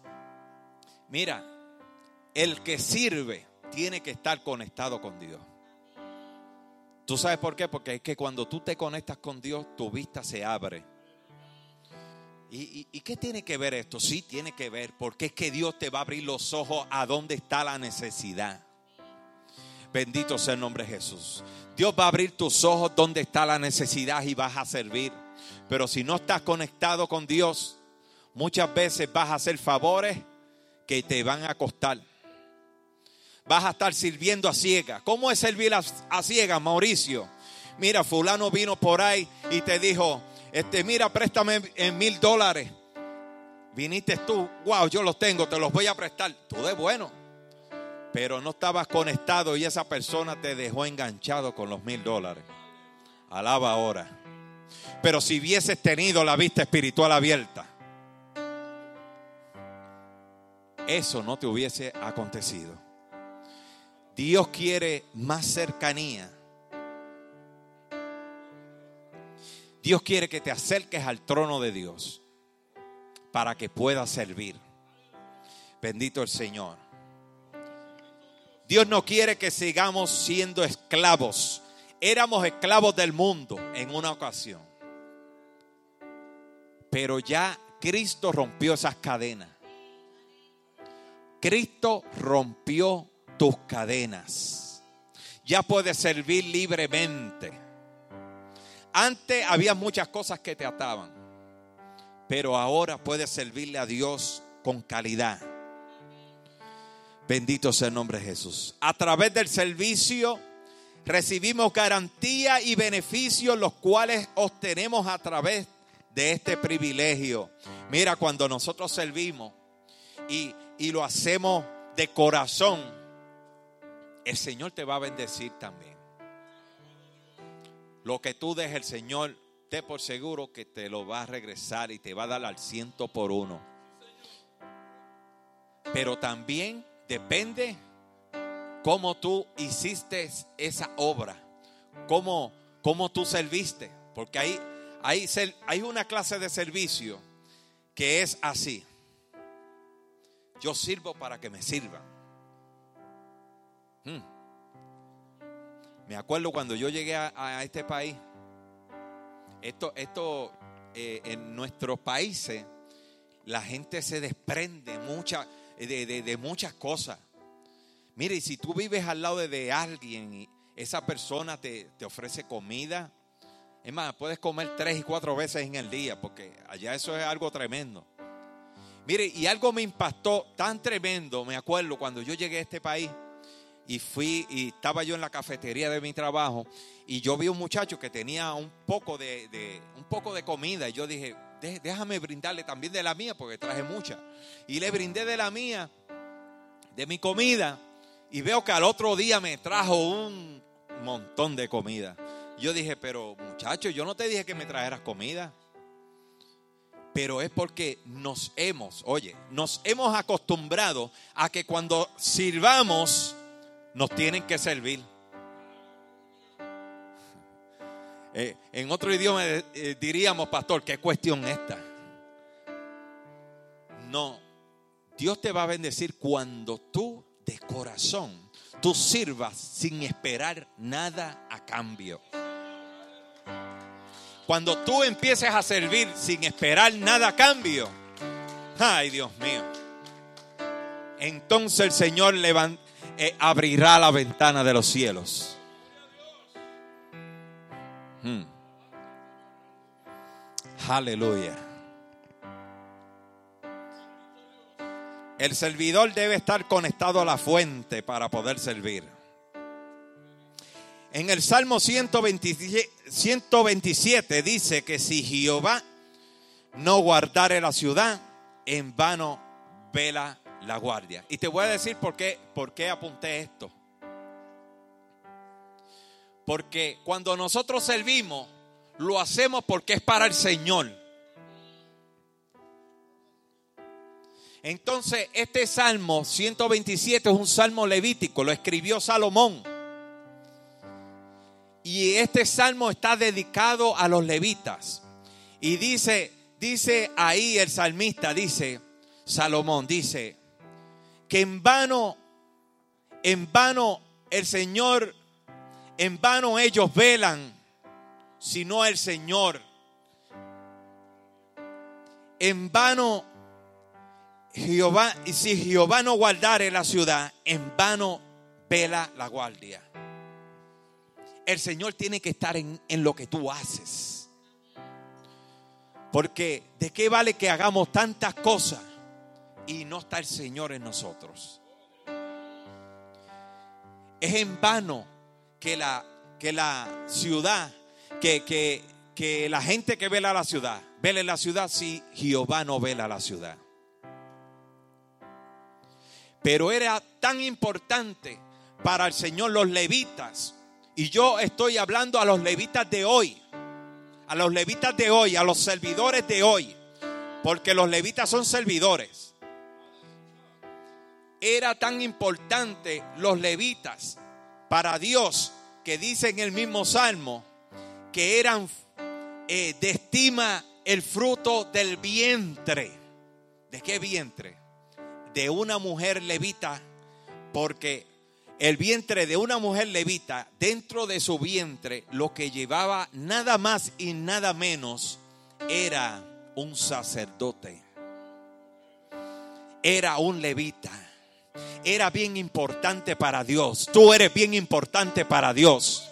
mira, el que sirve tiene que estar conectado con Dios. ¿Tú sabes por qué? Porque es que cuando tú te conectas con Dios, tu vista se abre. ¿Y, y, qué tiene que ver esto? Sí, tiene que ver, porque es que Dios te va a abrir los ojos a dónde está la necesidad. Bendito sea el nombre de Jesús. Dios va a abrir tus ojos donde está la necesidad y vas a servir. Pero si no estás conectado con Dios, muchas veces vas a hacer favores que te van a costar. Vas a estar sirviendo a ciegas. ¿Cómo es servir a, a ciegas, Mauricio? Mira, fulano vino por ahí y te dijo, este, mira, préstame en mil dólares. Viniste tú, wow, yo los tengo, te los voy a prestar. Todo es bueno. Pero no estabas conectado y esa persona te dejó enganchado con los mil dólares. Alaba ahora. Pero si hubieses tenido la vista espiritual abierta, eso no te hubiese acontecido. Dios quiere más cercanía. Dios quiere que te acerques al trono de Dios para que puedas servir. Bendito el Señor. Dios no quiere que sigamos siendo esclavos. Éramos esclavos del mundo en una ocasión. Pero ya Cristo rompió esas cadenas. Cristo rompió tus cadenas. Ya puedes servir libremente. Antes había muchas cosas que te ataban. Pero ahora puedes servirle a Dios con calidad. Bendito sea el nombre de Jesús. A través del servicio recibimos garantía y beneficios los cuales obtenemos a través de este privilegio. Mira, cuando nosotros servimos y, y lo hacemos de corazón, el Señor te va a bendecir también. Lo que tú dejes, el Señor, te por seguro que te lo va a regresar y te va a dar al ciento por uno. Pero también depende cómo tú hiciste esa obra, cómo, cómo tú serviste. Porque hay, hay, hay una clase de servicio que es así. Yo sirvo para que me sirvan. Hmm. Me acuerdo cuando yo llegué a, este país, esto, esto eh, en nuestros países, la gente se desprende mucha, de, de, muchas cosas. Mire, si tú vives al lado de, alguien y esa persona te, te, ofrece comida, es más, puedes comer tres y cuatro veces en el día, porque allá eso es algo tremendo. Mire, y algo me impactó tan tremendo, me acuerdo cuando yo llegué a este país y fui y estaba yo en la cafetería de mi trabajo y yo vi un muchacho que tenía un poco de, de un poco de comida y yo dije, déjame brindarle también de la mía porque traje mucha. Y le brindé de la mía, de mi comida y veo que al otro día me trajo un montón de comida. Yo dije, pero muchacho, yo no te dije que me trajeras comida. Pero es porque nos hemos, oye, nos hemos acostumbrado a que cuando sirvamos, nos tienen que servir. Eh, en otro idioma eh, diríamos, pastor, ¿qué cuestión esta? No, Dios te va a bendecir cuando tú de corazón, tú sirvas sin esperar nada a cambio. Cuando tú empieces a servir sin esperar nada a cambio, ay Dios mío, entonces el Señor levanta eh, abrirá la ventana de los cielos. Hmm. Aleluya. El servidor debe estar conectado a la fuente para poder servir. En el Salmo 127, 127 dice que si Jehová no guardare la ciudad, en vano vela la guardia. Y te voy a decir por qué, por qué apunté esto. Porque cuando nosotros servimos, lo hacemos porque es para el Señor. Entonces, este salmo 127 es un salmo levítico, lo escribió Salomón. Y este salmo está dedicado a los levitas. Y dice, dice ahí el salmista, dice, Salomón, dice, que en vano, en vano el Señor, en vano ellos velan, sino el Señor. En vano Jehová, y si Jehová no guardare la ciudad, en vano vela la guardia. El Señor tiene que estar en, en lo que tú haces. Porque de qué vale que hagamos tantas cosas y no está el Señor en nosotros. Es en vano que la, que la ciudad, que, que, que la gente que vela la ciudad, vele la ciudad si Jehová no vela la ciudad. Pero era tan importante para el Señor los levitas. Y yo estoy hablando a los levitas de hoy. A los levitas de hoy, a los servidores de hoy. Porque los levitas son servidores. Era tan importante los levitas para Dios que dice en el mismo salmo que eran eh, de estima el fruto del vientre. ¿De qué vientre? De una mujer levita, porque el vientre de una mujer levita, dentro de su vientre, lo que llevaba nada más y nada menos era un sacerdote. Era un levita. Era bien importante para Dios. Tú eres bien importante para Dios.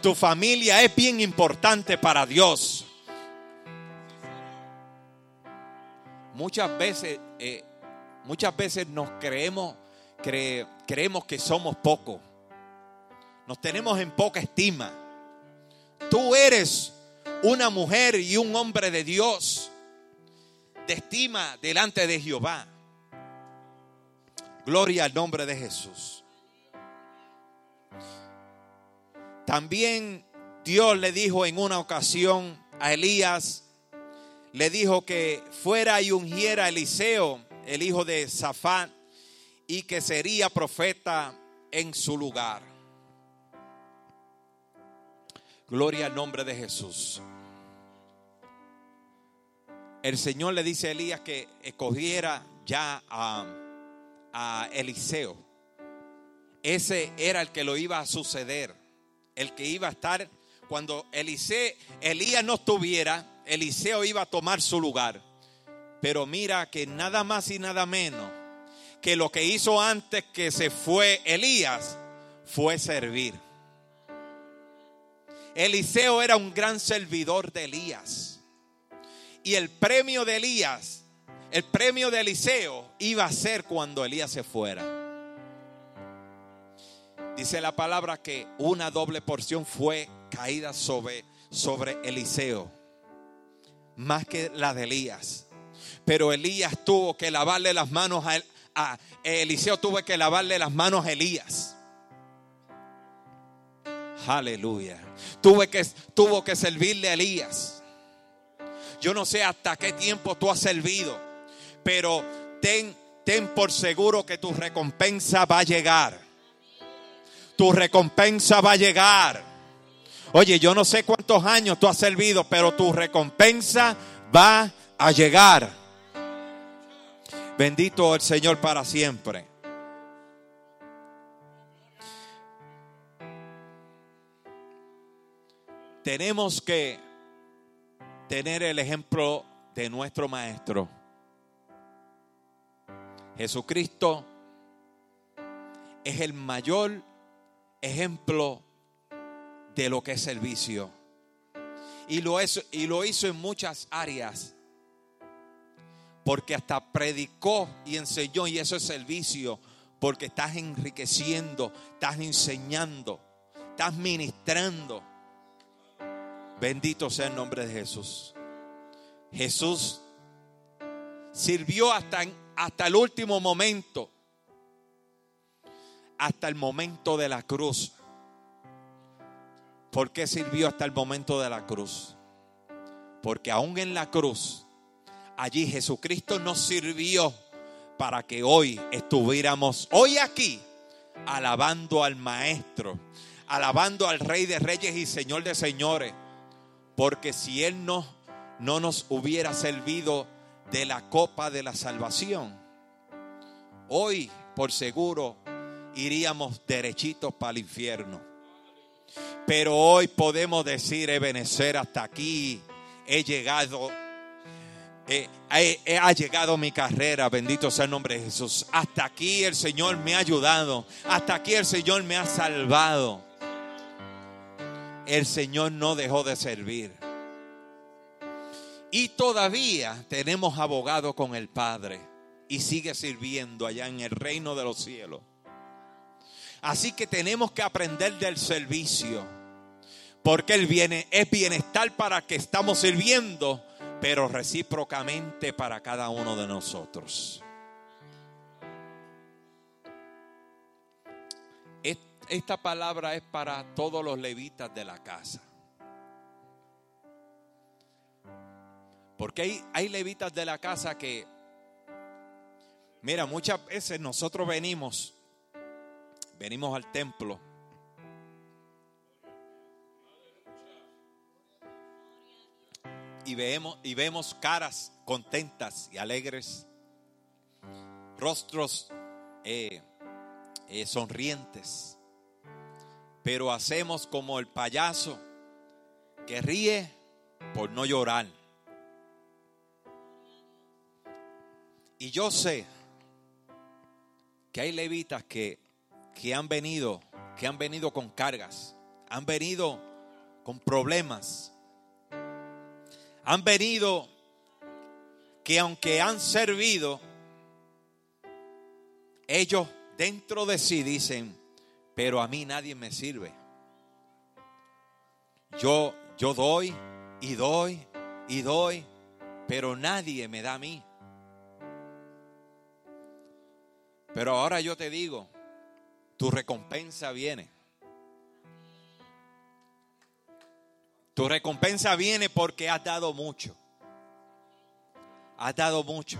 Tu familia es bien importante para Dios. Muchas veces, eh, muchas veces nos creemos, cre- creemos que somos pocos. Nos tenemos en poca estima. Tú eres una mujer y un hombre de Dios de estima delante de Jehová. Gloria al nombre de Jesús. También Dios le dijo en una ocasión a Elías, le dijo que fuera y ungiera a Eliseo, el hijo de Safán, y que sería profeta en su lugar. Gloria al nombre de Jesús. El Señor le dice a Elías que escogiera ya a, a Eliseo. Ese era el que lo iba a suceder, el que iba a estar cuando Eliseo, Elías no estuviera, Eliseo iba a tomar su lugar. Pero mira que nada más y nada menos que lo que hizo antes que se fue Elías fue servir. Eliseo era un gran servidor de Elías. Y el premio de Elías, el premio de Eliseo iba a ser cuando Elías se fuera. Dice la palabra que una doble porción fue caída sobre, sobre Eliseo, más que la de Elías. Pero Elías tuvo que lavarle las manos a, Eliseo, tuvo que lavarle las manos a Elías. Aleluya. Tuve que, tuvo que servirle a Elías. Yo no sé hasta qué tiempo tú has servido, pero ten, ten por seguro que tu recompensa va a llegar. Tu recompensa va a llegar. Oye, yo no sé cuántos años tú has servido, pero tu recompensa va a llegar. Bendito el Señor para siempre. Tenemos que tener el ejemplo de nuestro Maestro. Jesucristo es el mayor ejemplo de lo que es servicio. Y lo, y lo hizo en muchas áreas. Porque hasta predicó y enseñó y eso es servicio. Porque estás enriqueciendo, estás enseñando, estás ministrando. Bendito sea el nombre de Jesús. Jesús sirvió hasta, hasta el último momento. Hasta el momento de la cruz. ¿Por qué sirvió hasta el momento de la cruz? Porque aún en la cruz, allí Jesucristo nos sirvió para que hoy estuviéramos, hoy aquí, alabando al Maestro, alabando al Rey de Reyes y Señor de Señores. Porque si Él no, no nos hubiera servido de la copa de la salvación, hoy por seguro iríamos derechitos para el infierno. Pero hoy podemos decir, Ebenezer, hasta aquí he llegado. Eh, he- he- ha llegado mi carrera, bendito sea el nombre de Jesús. Hasta aquí el Señor me ha ayudado. Hasta aquí el Señor me ha salvado. El Señor no dejó de servir. Y todavía tenemos abogado con el Padre. Y sigue sirviendo allá en el reino de los cielos. Así que tenemos que aprender del servicio. Porque el viene, es bienestar para que estamos sirviendo, pero recíprocamente para cada uno de nosotros. Es- Esta palabra es para todos los levitas de la casa. Porque hay, hay levitas de la casa que, mira, muchas veces nosotros venimos, venimos al templo. Y vemos, y vemos caras contentas y alegres, rostros eh, eh, sonrientes, pero hacemos como el payaso que ríe por no llorar. Y yo sé que hay levitas que, que han venido, que han venido con cargas, han venido con problemas, han venido que aunque han servido, ellos dentro de sí dicen, pero a mí nadie me sirve. Yo, yo doy y doy y doy, pero nadie me da a mí. Pero ahora yo te digo, tu recompensa viene. Tu recompensa viene porque has dado mucho. Has dado mucho.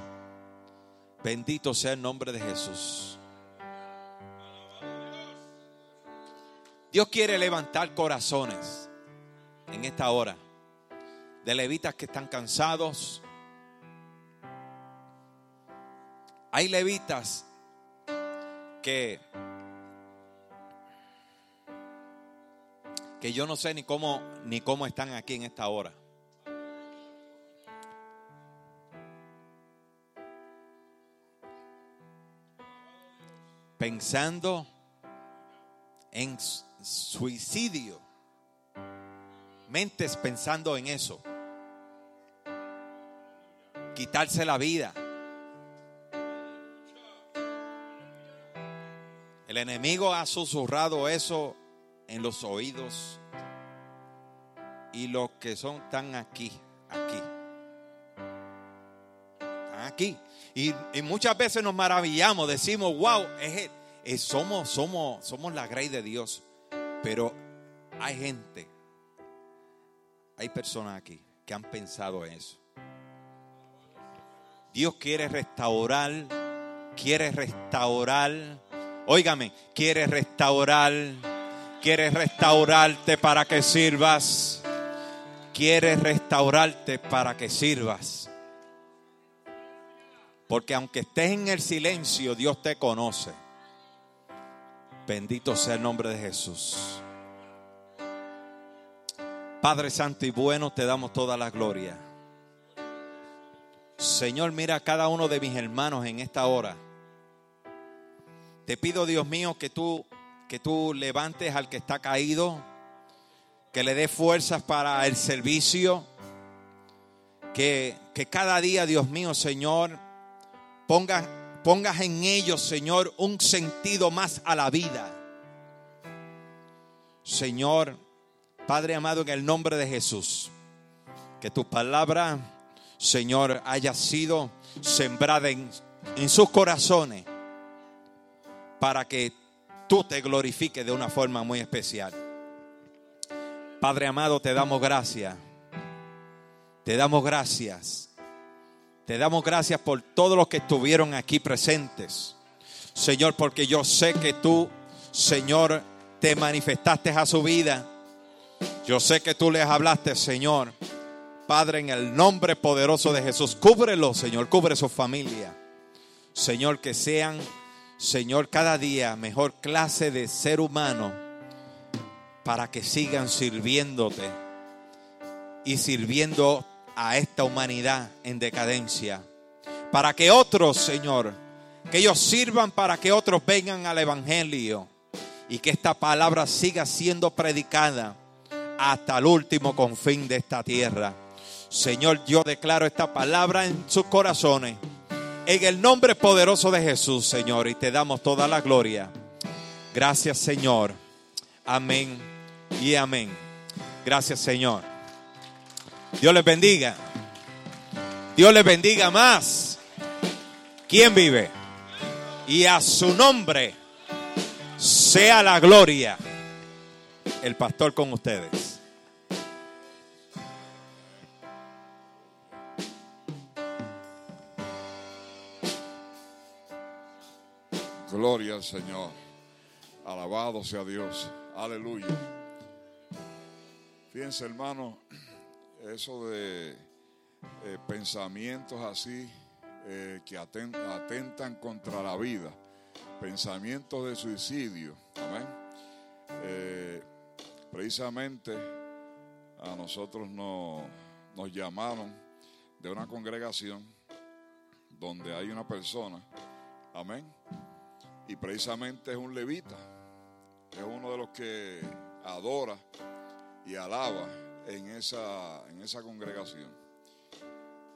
Bendito sea el nombre de Jesús. Dios quiere levantar corazones en esta hora de levitas que están cansados. Hay levitas que que yo no sé ni cómo ni cómo están aquí en esta hora. Pensando en su- suicidio. Mentes pensando en eso. Quitarse la vida. El enemigo ha susurrado eso en los oídos. Y los que son están aquí, aquí. Están aquí. Y, muchas veces nos maravillamos, decimos, wow, es, es- somos, somos, somos la grey de Dios. Pero hay gente, hay personas aquí que han pensado eso. Dios quiere restaurar, quiere restaurar, óigame, quiere restaurar, quiere restaurarte para que sirvas, quiere restaurarte para que sirvas. Porque aunque estés en el silencio, Dios te conoce. Bendito sea el nombre de Jesús. Padre Santo y bueno, te damos toda la gloria. Señor, mira a cada uno de mis hermanos en esta hora. Te pido, Dios mío, que tú, que tú levantes al que está caído, que le des fuerzas para el servicio, que, que cada día, Dios mío, Señor, pongas, en ellos, Señor, un sentido más a la vida. Señor, Padre amado, en el nombre de Jesús, que tu palabra, Señor, haya sido sembrada en, en sus corazones para que tú te glorifiques de una forma muy especial. Padre amado, te damos gracias. Te damos gracias. Te damos gracias por todos los que estuvieron aquí presentes. Señor, porque yo sé que tú, Señor, te manifestaste a su vida. Yo sé que tú les hablaste, Señor. Padre, en el nombre poderoso de Jesús, cúbrelo, Señor, cubre su familia. Señor, que sean, Señor, cada día mejor clase de ser humano para que sigan sirviéndote y sirviendo a esta humanidad en decadencia. Para que otros, Señor, que ellos sirvan para que otros vengan al Evangelio y que esta palabra siga siendo predicada hasta el último confín de esta tierra. Señor, yo declaro esta palabra en sus corazones. En el nombre poderoso de Jesús, Señor, y te damos toda la gloria. Gracias, Señor. Amén y amén. Gracias, Señor. Dios les bendiga. Dios les bendiga más. ¿Quién vive? Y a su nombre sea la gloria. El pastor con ustedes. Gloria al Señor. Alabado sea Dios. Aleluya. Fíjense, hermano, eso de eh, pensamientos así eh, que aten- atentan contra la vida, pensamientos de suicidio. Amén. Eh, precisamente a nosotros no- nos llamaron de una congregación donde hay una persona. Amén y precisamente es un levita, es uno de los que adora y alaba en esa, en esa congregación.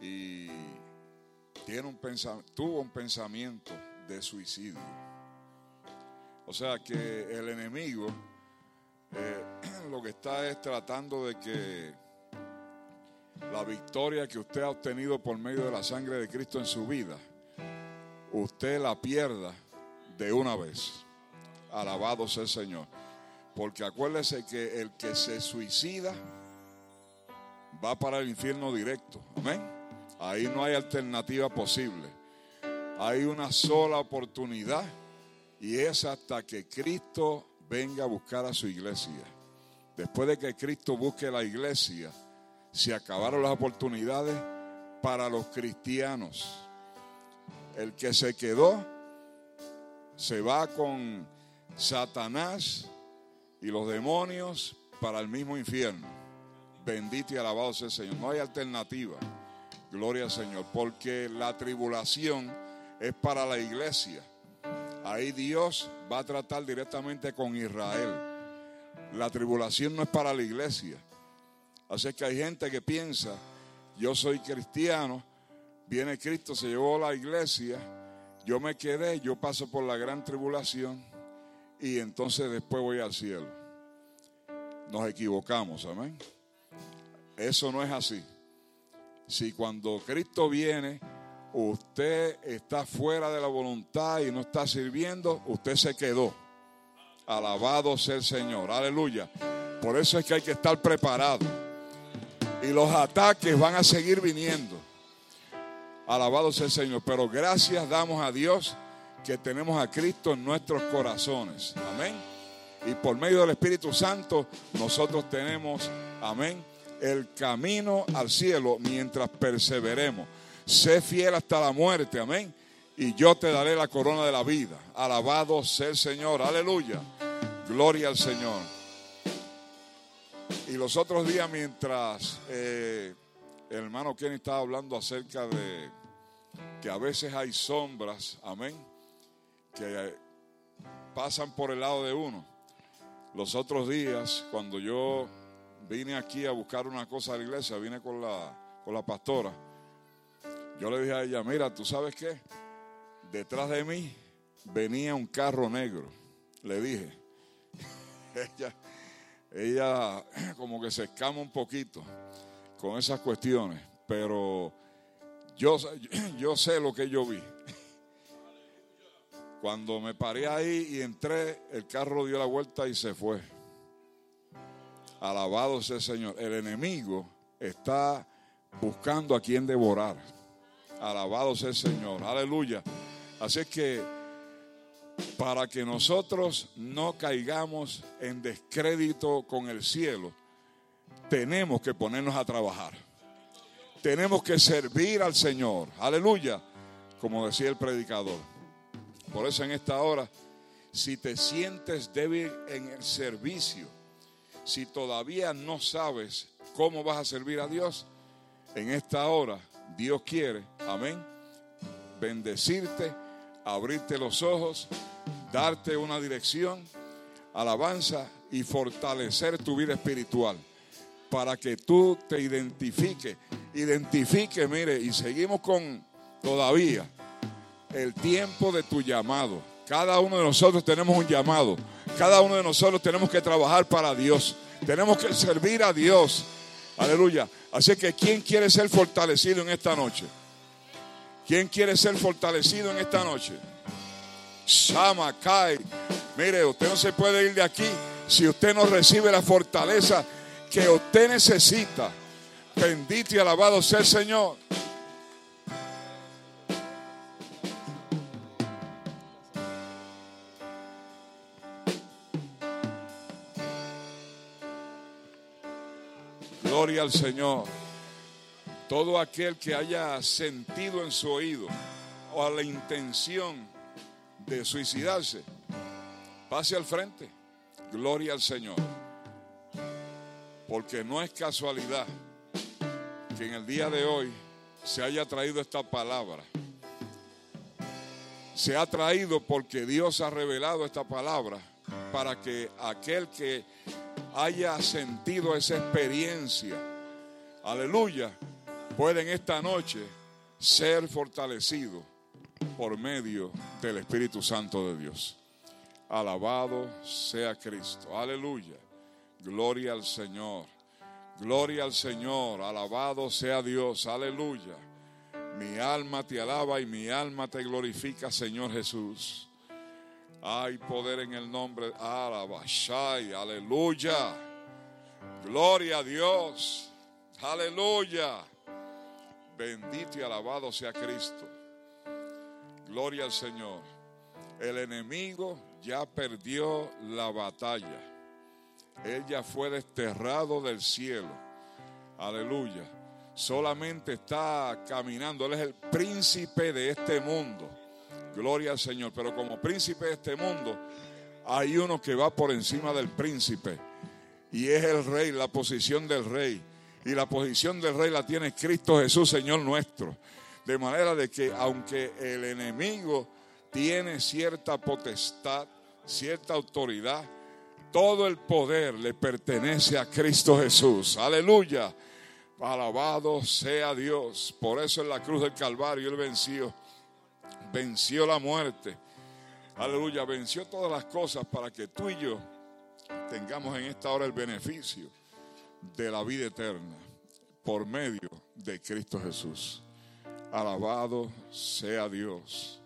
Y tiene un tuvo un pensamiento de suicidio. O sea que el enemigo eh, lo que está es tratando de que la victoria que usted ha obtenido por medio de la sangre de Cristo en su vida, usted la pierda de una vez. Alabado sea el Señor. Porque acuérdese que el que se suicida va para el infierno directo. Amén. Ahí no hay alternativa posible. Hay una sola oportunidad y es hasta que Cristo venga a buscar a su iglesia. Después de que Cristo busque la iglesia, se acabaron las oportunidades para los cristianos. El que se quedó se va con Satanás y los demonios para el mismo infierno. Bendito y alabado sea el Señor. No hay alternativa. Gloria al Señor. Porque la tribulación es para la iglesia. Ahí Dios va a tratar directamente con Israel. La tribulación no es para la iglesia. Así que hay gente que piensa, yo soy cristiano, viene Cristo, se llevó a la iglesia, yo me quedé, yo paso por la gran tribulación y entonces después voy al cielo. Nos equivocamos, amén. Eso no es así. Si cuando Cristo viene, usted está fuera de la voluntad y no está sirviendo, usted se quedó. Alabado sea el Señor, aleluya. Por eso es que hay que estar preparado. Y los ataques van a seguir viniendo. Alabado sea el Señor. Pero gracias damos a Dios que tenemos a Cristo en nuestros corazones. Amén. Y por medio del Espíritu Santo nosotros tenemos, amén, el camino al cielo mientras perseveremos. Sé fiel hasta la muerte, amén. Y yo te daré la corona de la vida. Alabado sea el Señor. Aleluya. Gloria al Señor. Y los otros días mientras eh, el hermano Kenny estaba hablando acerca de que a veces hay sombras, amén, que eh, pasan por el lado de uno. Los otros días, cuando yo vine aquí a buscar una cosa a la iglesia, vine con la, con la pastora, yo le dije a ella, mira, ¿tú sabes qué? Detrás de mí venía un carro negro, le dije. ella, ella como que se escama un poquito con esas cuestiones, pero yo, yo sé lo que yo vi. Cuando me paré ahí y entré, el carro dio la vuelta y se fue. Alabado sea el Señor. El enemigo está buscando a quien devorar. Alabado sea el Señor. Aleluya. Así es que para que nosotros no caigamos en descrédito con el cielo, tenemos que ponernos a trabajar. Tenemos que servir al Señor. Aleluya, como decía el predicador. Por eso en esta hora, si te sientes débil en el servicio, si todavía no sabes cómo vas a servir a Dios, en esta hora Dios quiere, amén, bendecirte, abrirte los ojos, darte una dirección, alabanza y fortalecer tu vida espiritual para que tú te identifiques, identifique, mire, y seguimos con todavía el tiempo de tu llamado. Cada uno de nosotros tenemos un llamado. Cada uno de nosotros tenemos que trabajar para Dios. Tenemos que servir a Dios. Aleluya. Así que, ¿quién quiere ser fortalecido en esta noche? ¿Quién quiere ser fortalecido en esta noche? Sama, Kai. Mire, usted no se puede ir de aquí si usted no recibe la fortaleza que usted necesita. Bendito y alabado sea el Señor. Gloria al Señor. Todo aquel que haya sentido en su oído o a la intención de suicidarse, pase al frente. Gloria al Señor. Porque no es casualidad que en el día de hoy se haya traído esta palabra. Se ha traído porque Dios ha revelado esta palabra para que aquel que haya sentido esa experiencia, aleluya, pueda en esta noche ser fortalecido por medio del Espíritu Santo de Dios. Alabado sea Cristo. Aleluya. Gloria al Señor. Gloria al Señor. Alabado sea Dios. Aleluya. Mi alma te alaba y mi alma te glorifica, Señor Jesús. Hay poder en el nombre. Alabashai. Aleluya. Gloria a Dios. Aleluya. Bendito y alabado sea Cristo. Gloria al Señor. El enemigo ya perdió la batalla. Él ya fue desterrado del cielo. Aleluya. Solamente está caminando. Él es el príncipe de este mundo. Gloria al Señor. Pero como príncipe de este mundo, hay uno que va por encima del príncipe. Y es el rey, la posición del rey. Y la posición del rey la tiene Cristo Jesús, Señor nuestro. De manera de que aunque el enemigo tiene cierta potestad, cierta autoridad, todo el poder le pertenece a Cristo Jesús. Aleluya. Alabado sea Dios. Por eso en la cruz del Calvario Él venció. Venció la muerte. Aleluya. Venció todas las cosas para que tú y yo tengamos en esta hora el beneficio de la vida eterna por medio de Cristo Jesús. Alabado sea Dios.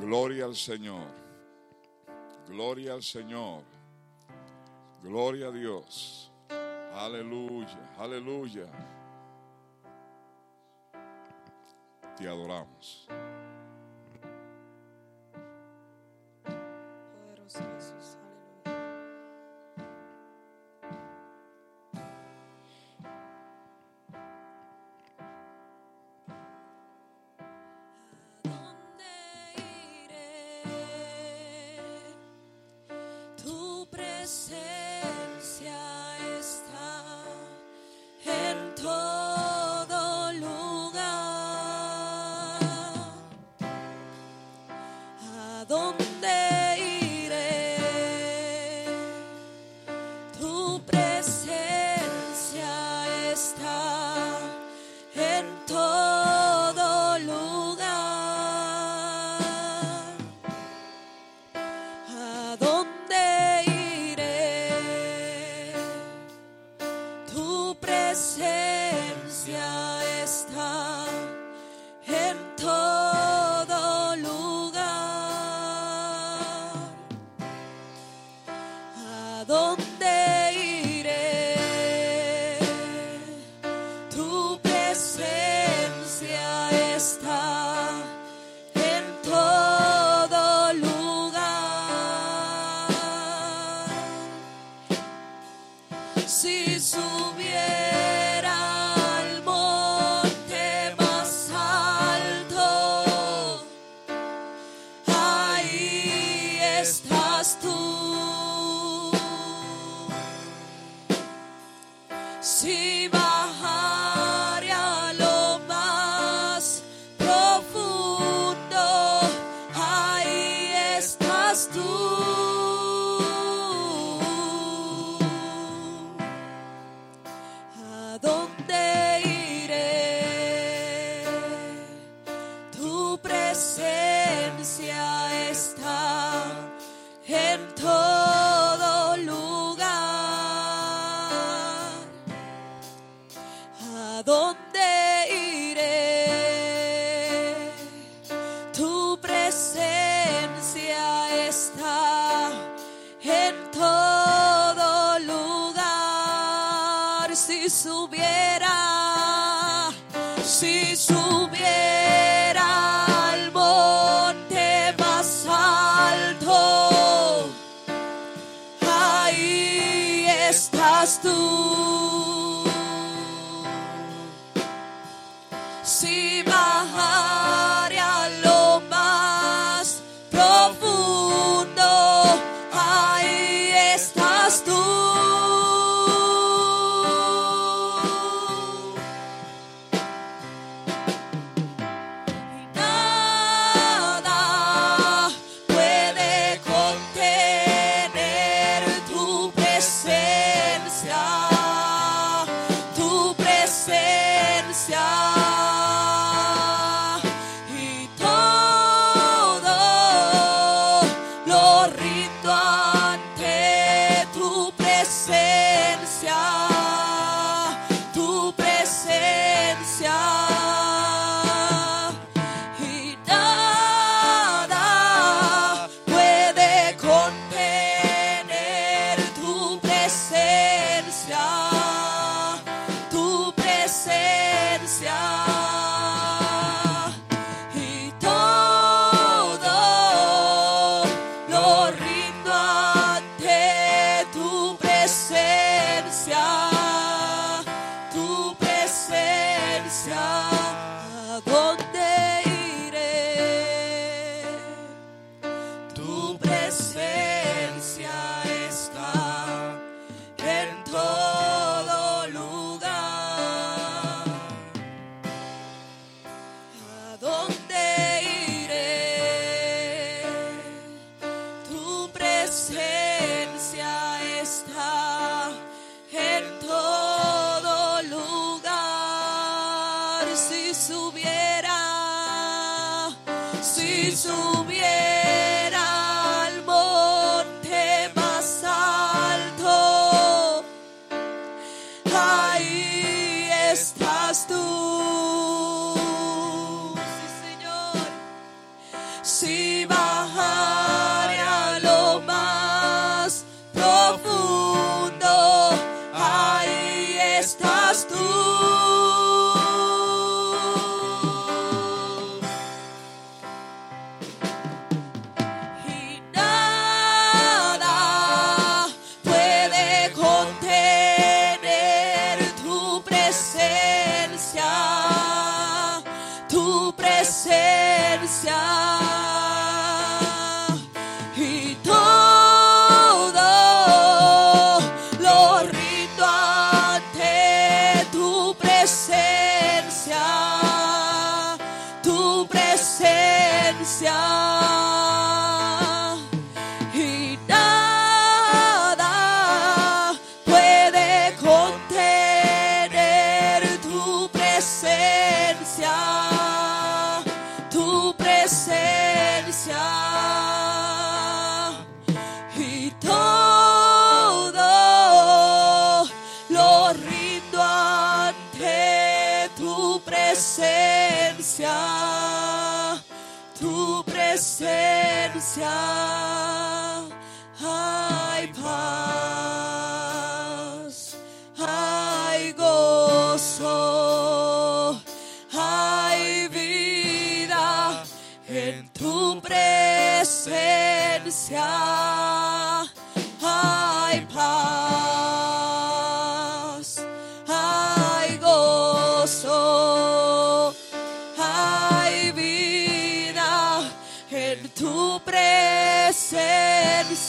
Gloria al Señor. Gloria al Señor. Gloria a Dios. Aleluya, aleluya. Te adoramos. Estás tú.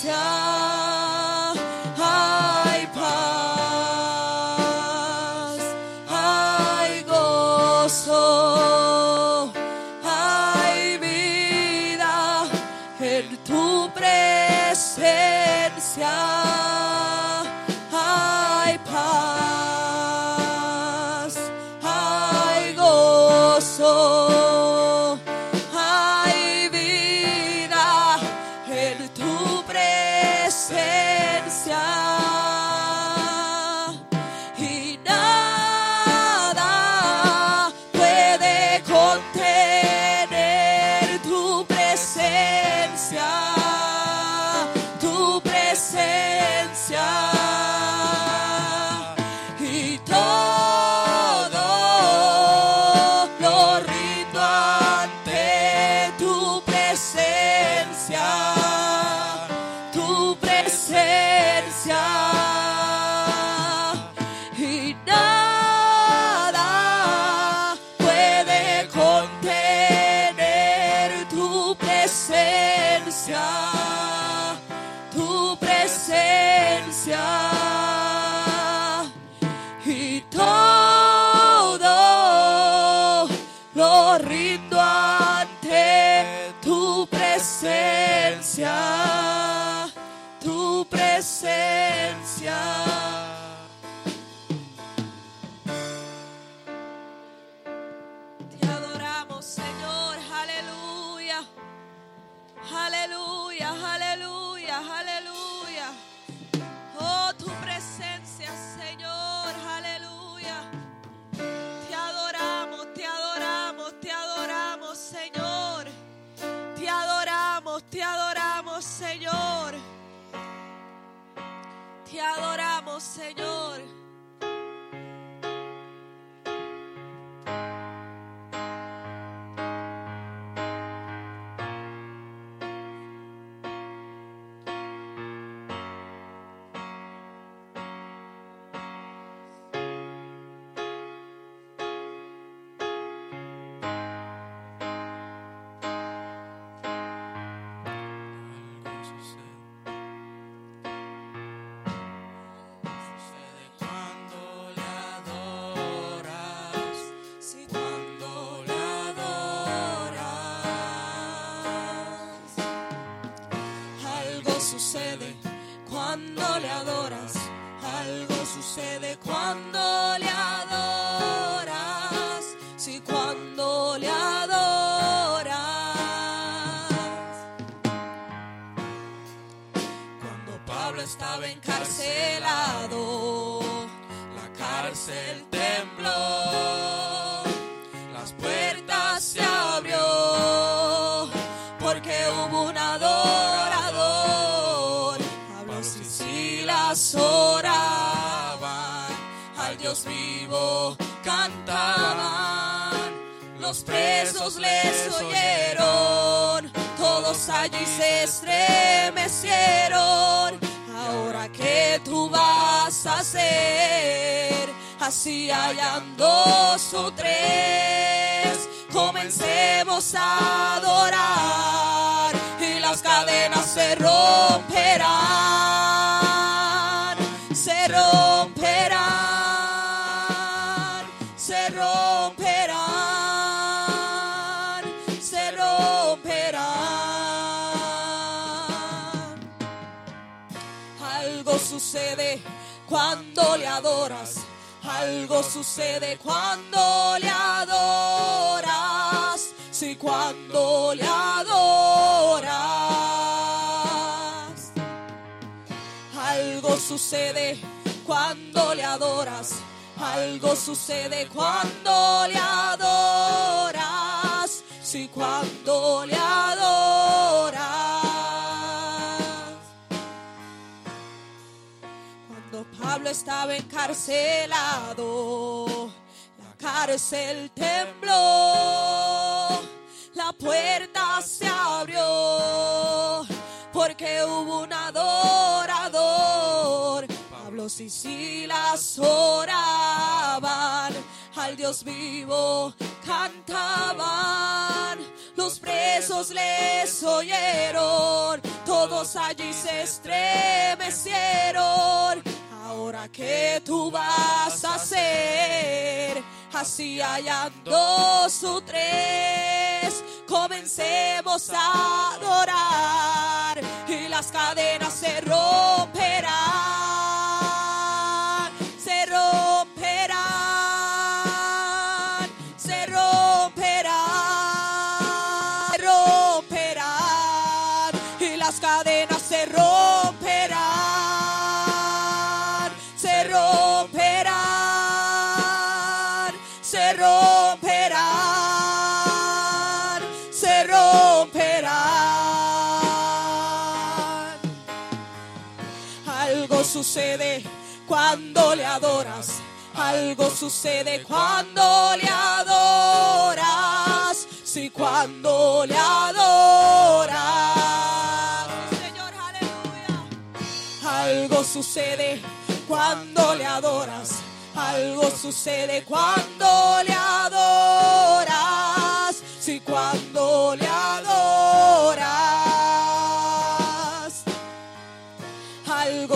Presencia estaba encarcelado, la cárcel tembló. Las puertas se abrió porque hubo un adorador. Pablo y Silas oraban al Dios vivo, cantaban. Los presos les oyeron, todos allí se estremecieron. Tú vas a hacer, así hayan dos o tres, comencemos a adorar y las cadenas se romperán, se romperán, sucede cuando le adoras. Algo sucede cuando le adoras. Sí, cuando le adoras. Algo sucede cuando le adoras. Algo sucede cuando le adoras. Sí, cuando le adoras. Pablo estaba encarcelado, la cárcel tembló, la puerta se abrió, porque hubo un adorador. Pablo y Silas oraban al Dios vivo, cantaban. los presos les oyeron, todos allí se estremecieron. Ahora que tú vas a hacer, así hayan dos o tres, comencemos a adorar y las cadenas se romperán, sucede cuando le adoras. Algo sucede cuando le adoras. Sí, cuando le adoras. Señor, aleluya. Algo sucede cuando le adoras. Algo sucede cuando le adoras. Sí, cuando le adoras.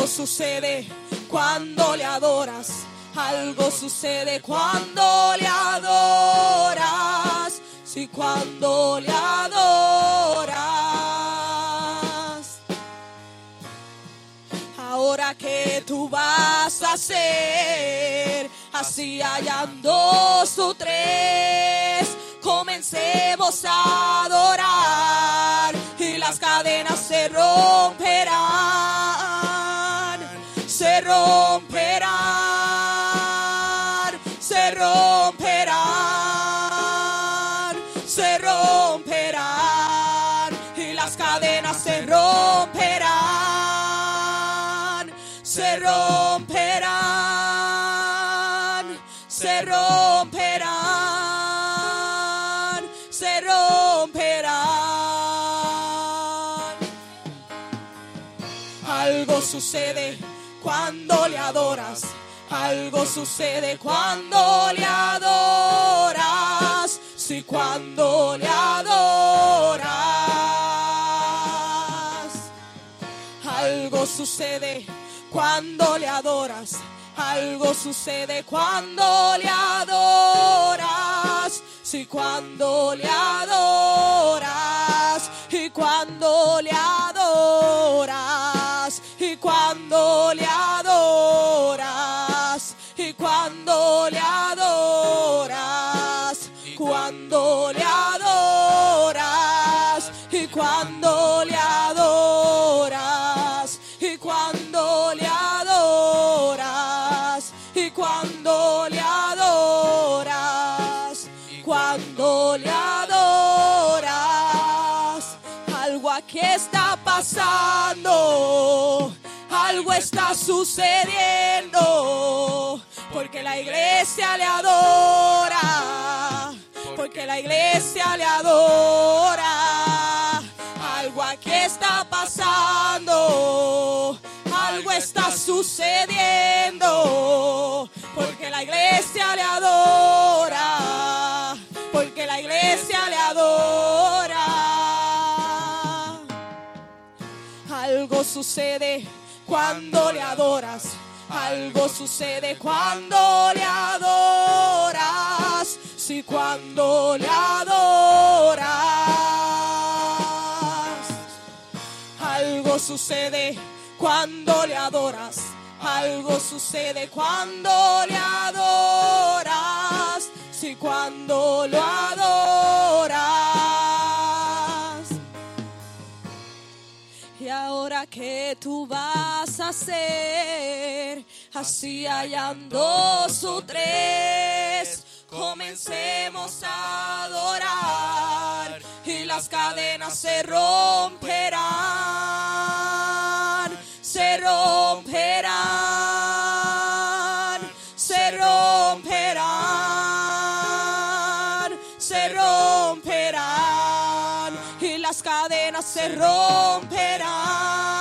Algo sucede cuando le adoras. Algo sucede cuando le adoras. Sí, cuando le adoras. Ahora que tú vas a hacer, así hayan dos tres, comencemos a adorar y las cadenas se romperán, se romperán, se romperán, se romperán y las cadenas se romperán, se romperán, se romperán, se romperán. Algo sucede cuando le adoras. Algo sucede cuando le adoras. Sí, cuando le adoras. Algo sucede cuando le adoras. Algo sucede cuando le adoras. Sí, cuando le adoras. Y cuando le adoras. Y cuando sucediendo. Porque la iglesia le adora. Porque la iglesia le adora. Algo aquí está pasando. Algo está sucediendo. Porque la iglesia le adora. Porque la iglesia le adora. Algo sucede cuando le adoras. Algo sucede cuando le adoras. Sí, cuando le adoras. Algo sucede cuando le adoras. Algo sucede cuando le adoras. Sí, cuando lo adoras. Que tú vas a hacer, así hayan dos o tres, comencemos a adorar y las cadenas se romperán, se romperán, se romperán, se romperán y las cadenas se romperán,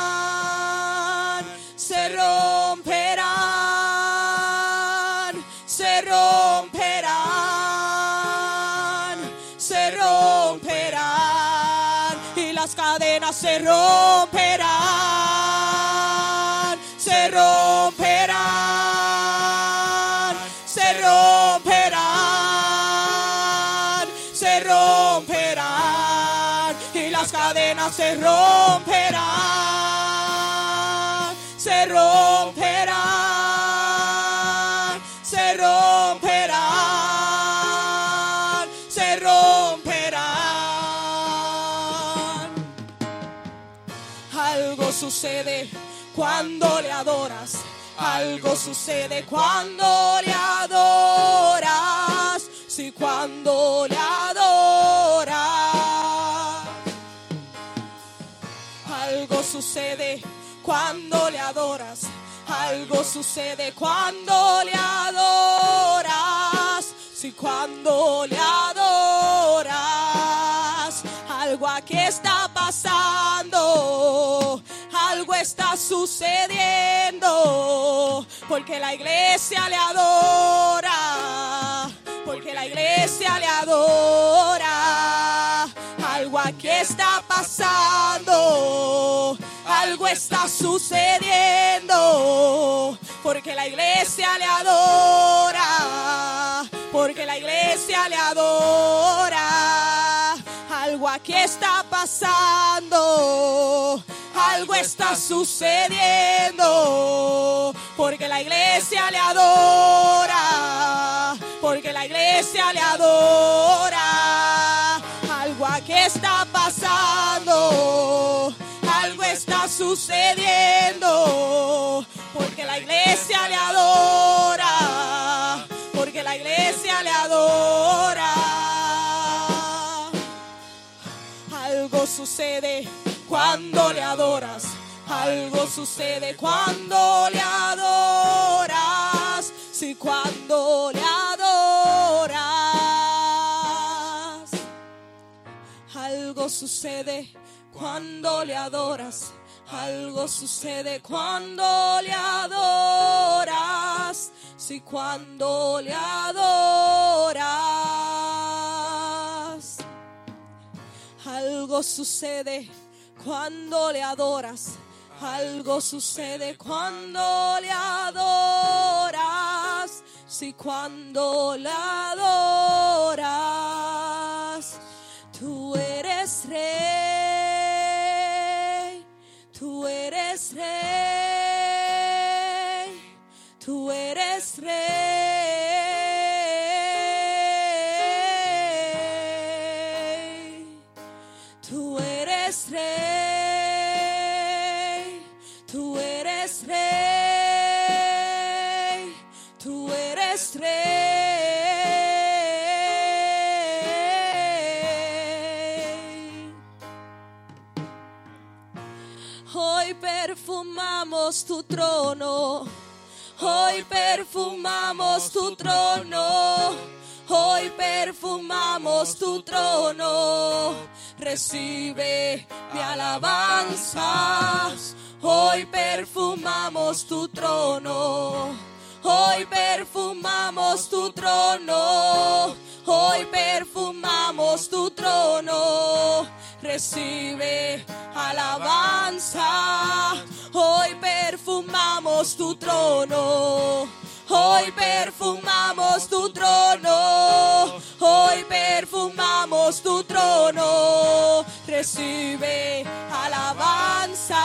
se romperán, se romperán, se romperán, se romperán y las cadenas se romperán, se romperán, sucede cuando le adoras. Algo sucede cuando le adoras. Sí, cuando le adoras. Algo sucede cuando le adoras. Algo sucede cuando le adoras. Sí, cuando le adoras. Algo aquí está pasando. Está sucediendo. Porque la iglesia le adora. Porque la iglesia le adora. Algo aquí está pasando. Algo está sucediendo. Porque la iglesia le adora. Porque la iglesia le adora. Algo aquí está pasando. Algo está sucediendo. Porque la iglesia le adora. Porque la iglesia le adora. Algo aquí está pasando. Algo está sucediendo. Porque la iglesia le adora. Porque la iglesia le adora. Algo sucede cuando le adoras. Algo sucede cuando le adoras. Sí, cuando le adoras. Algo sucede cuando le adoras. Algo sucede cuando le adoras. Sí, cuando le adoras. Algo sucede cuando le adoras. Algo sucede cuando le adoras. Sí, cuando le adoras. Perfumamos tu trono. Hoy perfumamos tu trono. Hoy perfumamos tu trono. Recibe mi alabanza. Hoy perfumamos tu trono. Hoy perfumamos tu trono. Hoy perfumamos tu trono. Recibe alabanza. Hoy perfumamos tu trono. Hoy perfumamos tu trono. Hoy perfumamos tu trono. Recibe alabanzas.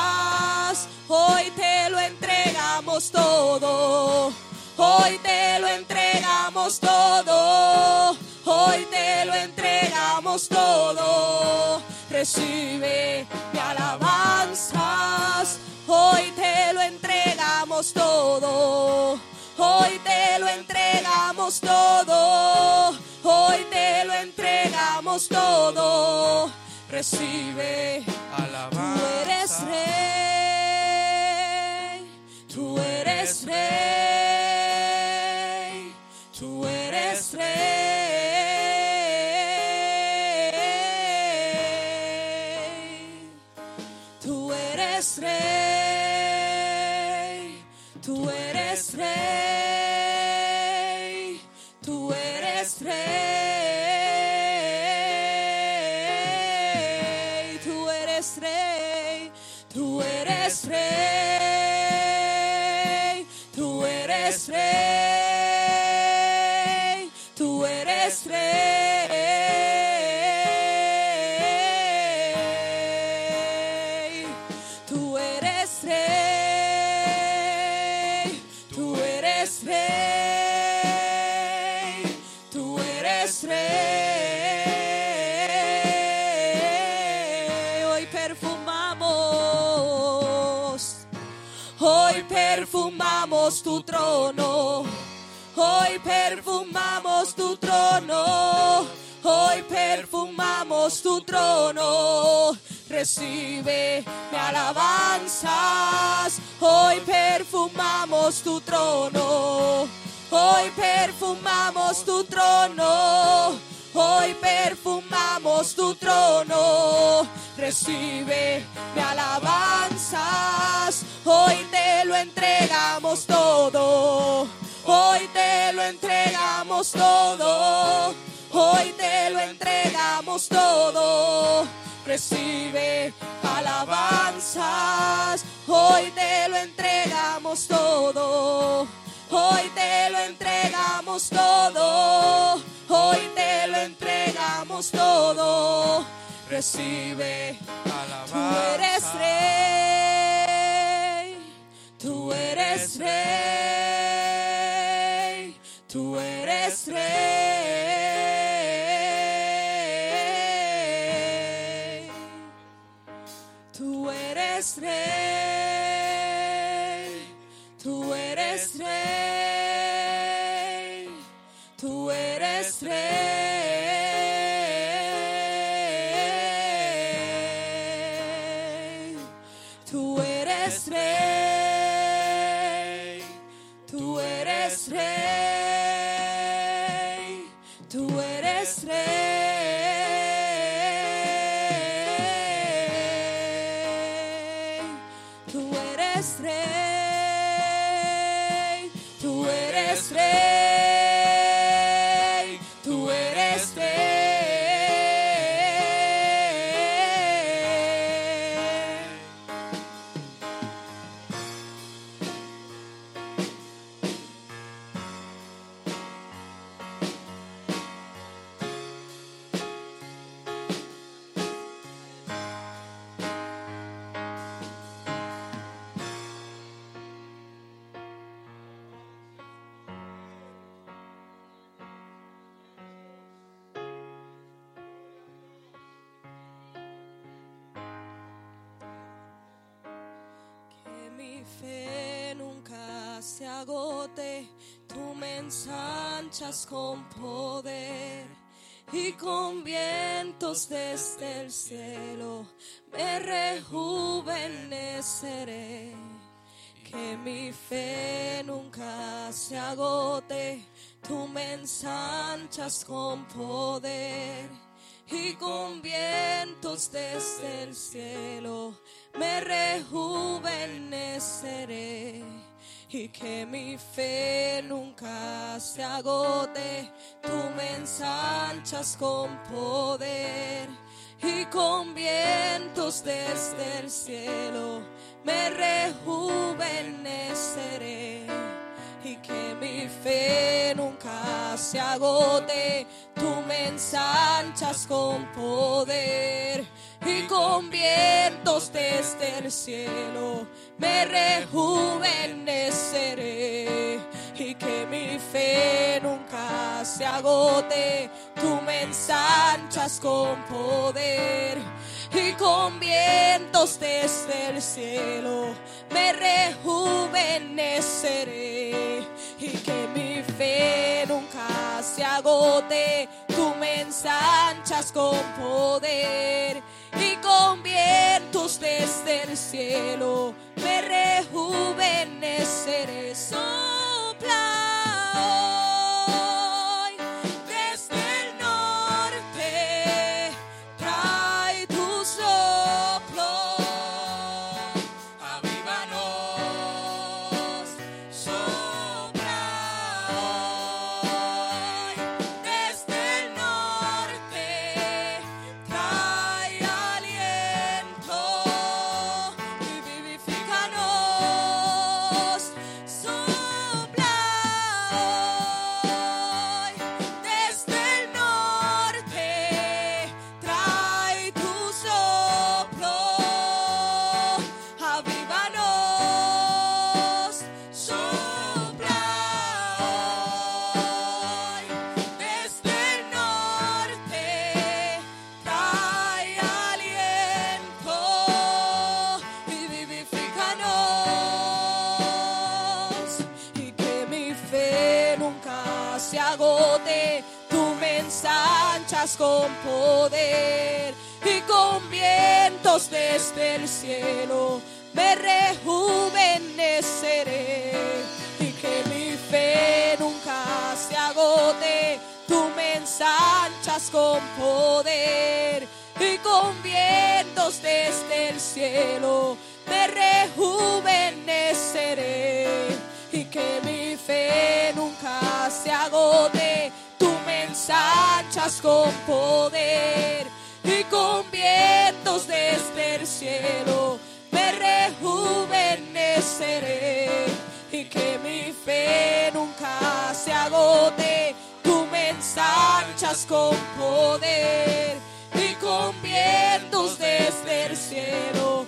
Hoy te lo entregamos todo. Hoy te lo entregamos todo. Hoy te lo entregamos todo. Recibe mi alabanzas. Hoy te lo entregamos todo. Hoy te lo entregamos todo. Hoy te lo entregamos todo. Recibe Tú eres rey. Tú eres rey. Tú eres rey, tú eres rey, tú eres rey. Hoy perfumamos, hoy perfumamos tu trono. Hoy perfumamos tu trono. Hoy perfumamos tu trono. Recibe mi alabanzas. Hoy perfumamos tu trono. Hoy perfumamos tu trono. Hoy perfumamos tu trono. Recibe mi alabanzas. Hoy te lo entregamos todo. Hoy te lo entregamos todo. Hoy te lo entregamos todo. Recibe alabanzas. Hoy te lo entregamos todo. Hoy te lo entregamos todo. Hoy te lo entregamos todo. Recibe Tú eres rey. Tú eres rey. Tú eres rey. Tú eres rey. Con poder y con vientos desde el cielo me rejuveneceré. Que mi fe nunca se agote, tú me ensanchas con poder y con vientos desde el cielo me rejuveneceré y que mi fe nunca se agote, tú me ensanchas con poder y con vientos desde el cielo me rejuveneceré. Y que mi fe nunca se agote, tú me ensanchas con poder y con vientos desde el cielo me rejuveneceré y que mi fe nunca se agote, tú me ensanchas con poder y con vientos desde el cielo me rejuveneceré y que mi fe nunca se agote, tú me ensanchas con poder y con vientos desde el cielo me rejuveneceré. Sopla con poder y con vientos desde el cielo me rejuveneceré y que mi fe nunca se agote, tú me ensanchas con poder y con vientos desde el cielo me rejuveneceré y que mi fe nunca se agote, tú me ensanchas con poder y con vientos desde el cielo me rejuveneceré y que mi fe nunca se agote, tú me ensanchas con poder y con vientos desde el cielo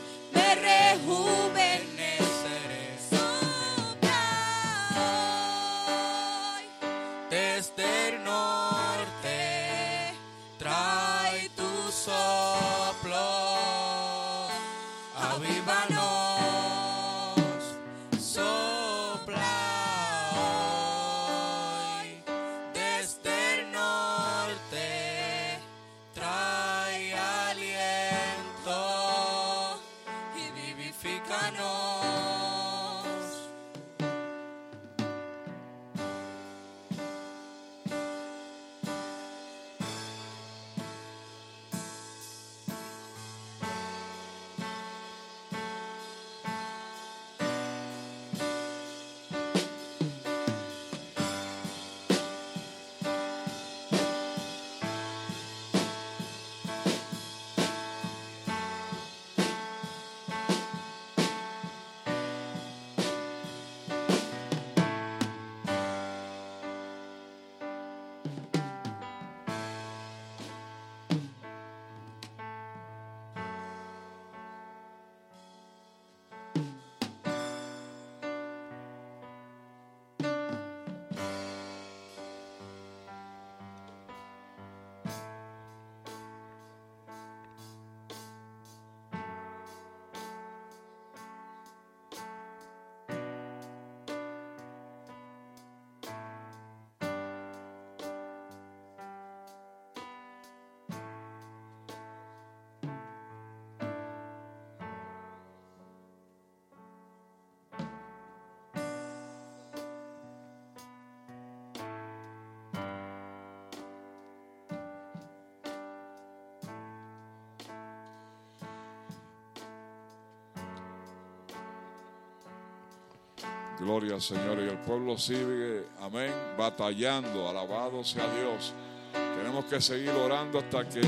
Gloria al Señor. Y el pueblo sigue, amén, batallando. Alabado sea Dios. Tenemos que seguir orando hasta que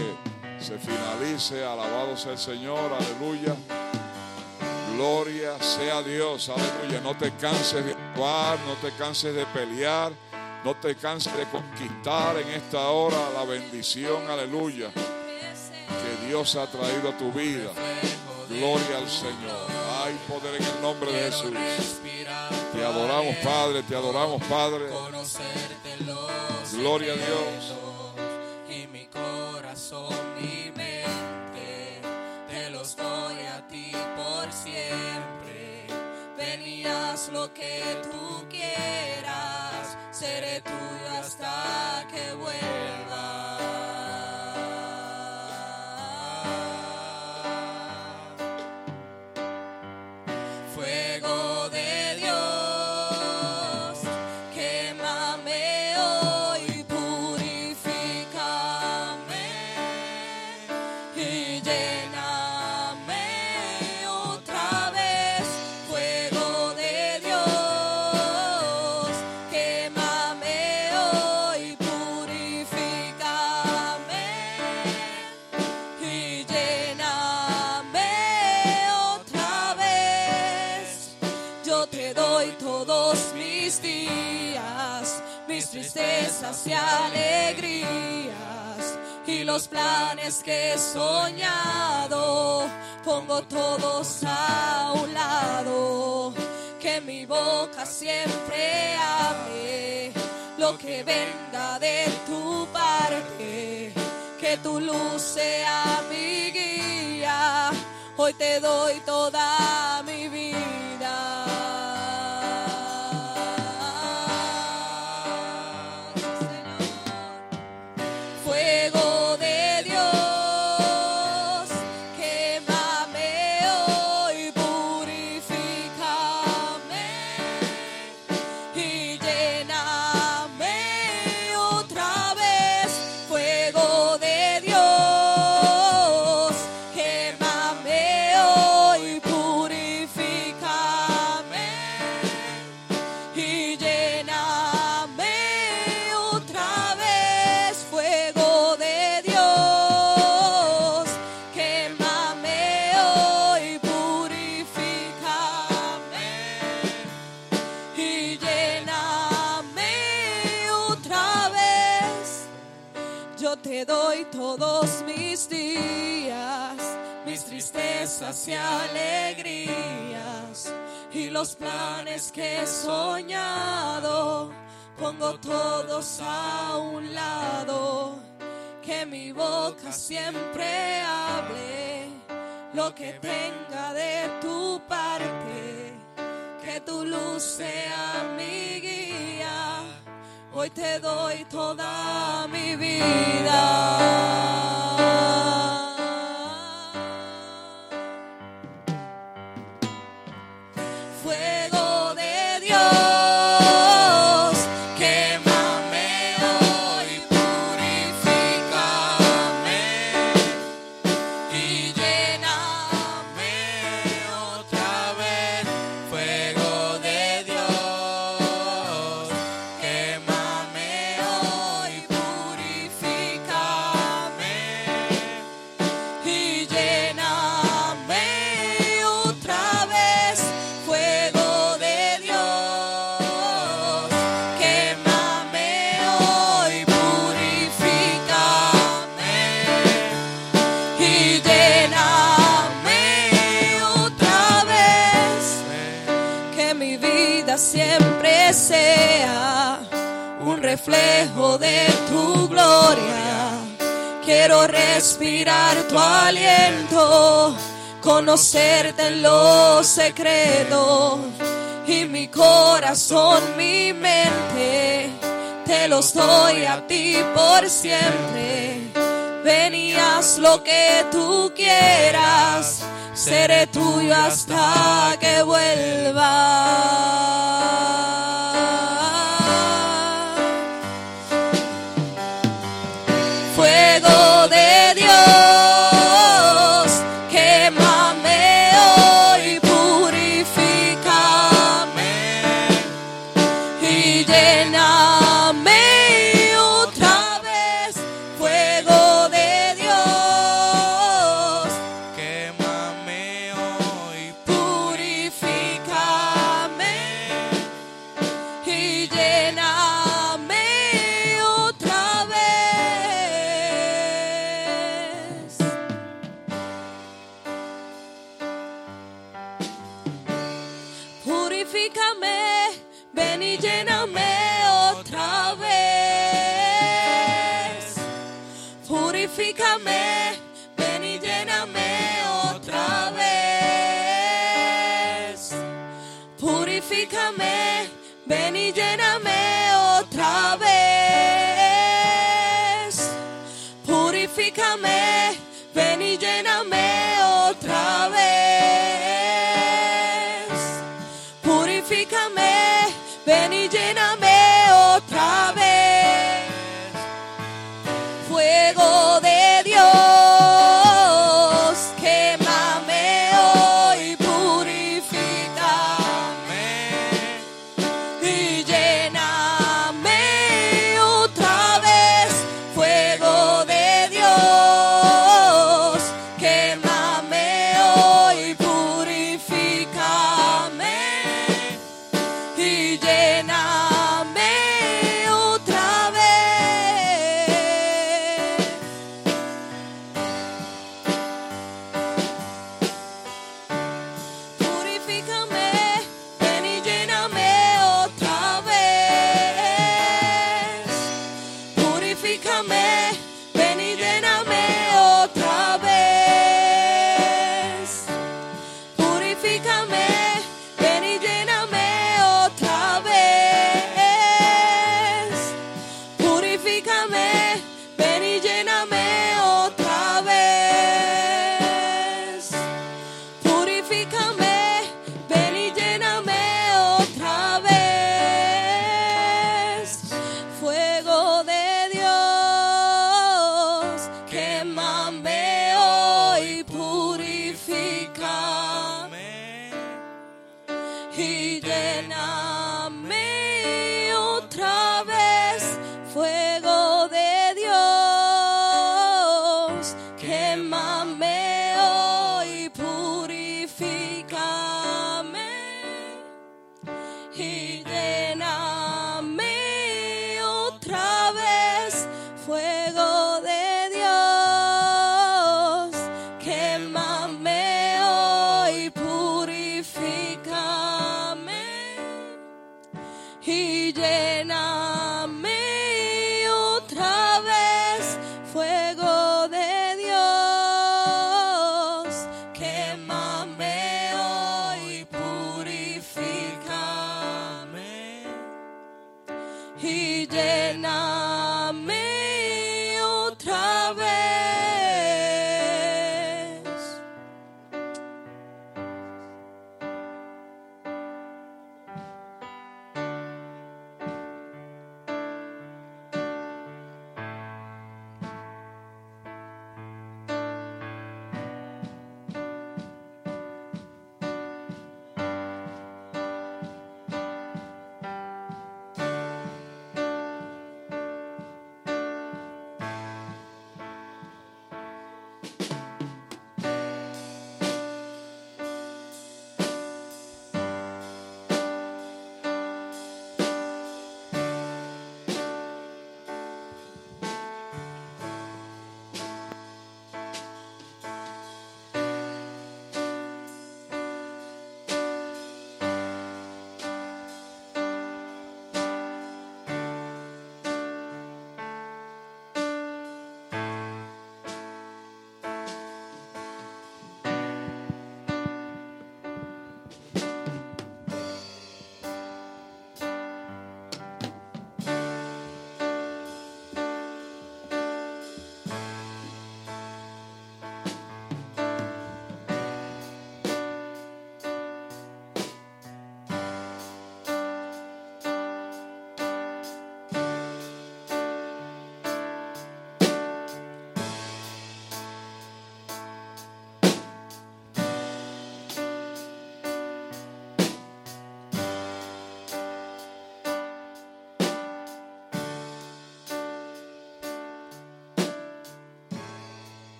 se finalice. Alabado sea el Señor. Aleluya. Gloria sea Dios. Aleluya. No te canses de actuar, no te canses de pelear. No te canses de conquistar en esta hora la bendición. Aleluya. Que Dios ha traído a tu vida. Gloria al Señor. Hay poder en el nombre de Jesús. Te adoramos, Padre, te adoramos, Padre. Gloria a Dios. Alegrías y los planes que he soñado. Pongo todos a un lado, que mi boca siempre hable lo que venga de tu parte que tu luz sea mi guía. Hoy te doy toda mi y alegrías y los planes que he soñado. Pongo todos a un lado, que mi boca siempre hable lo que tenga de tu parte, que tu luz sea mi guía. Hoy te doy toda mi vida. Quiero respirar tu aliento, conocerte en lo secreto. Y mi corazón, mi mente, te los doy a ti por siempre. Venías lo que tú quieras, seré tuyo hasta que vuelvas.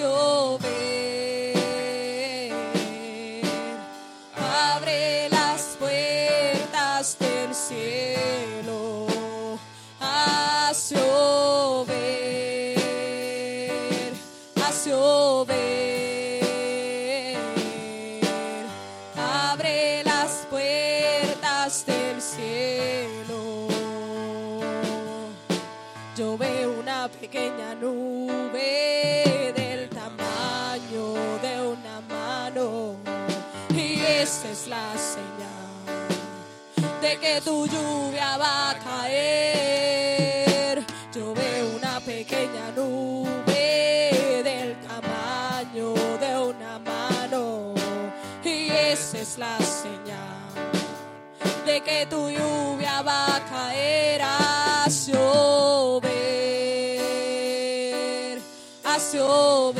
your a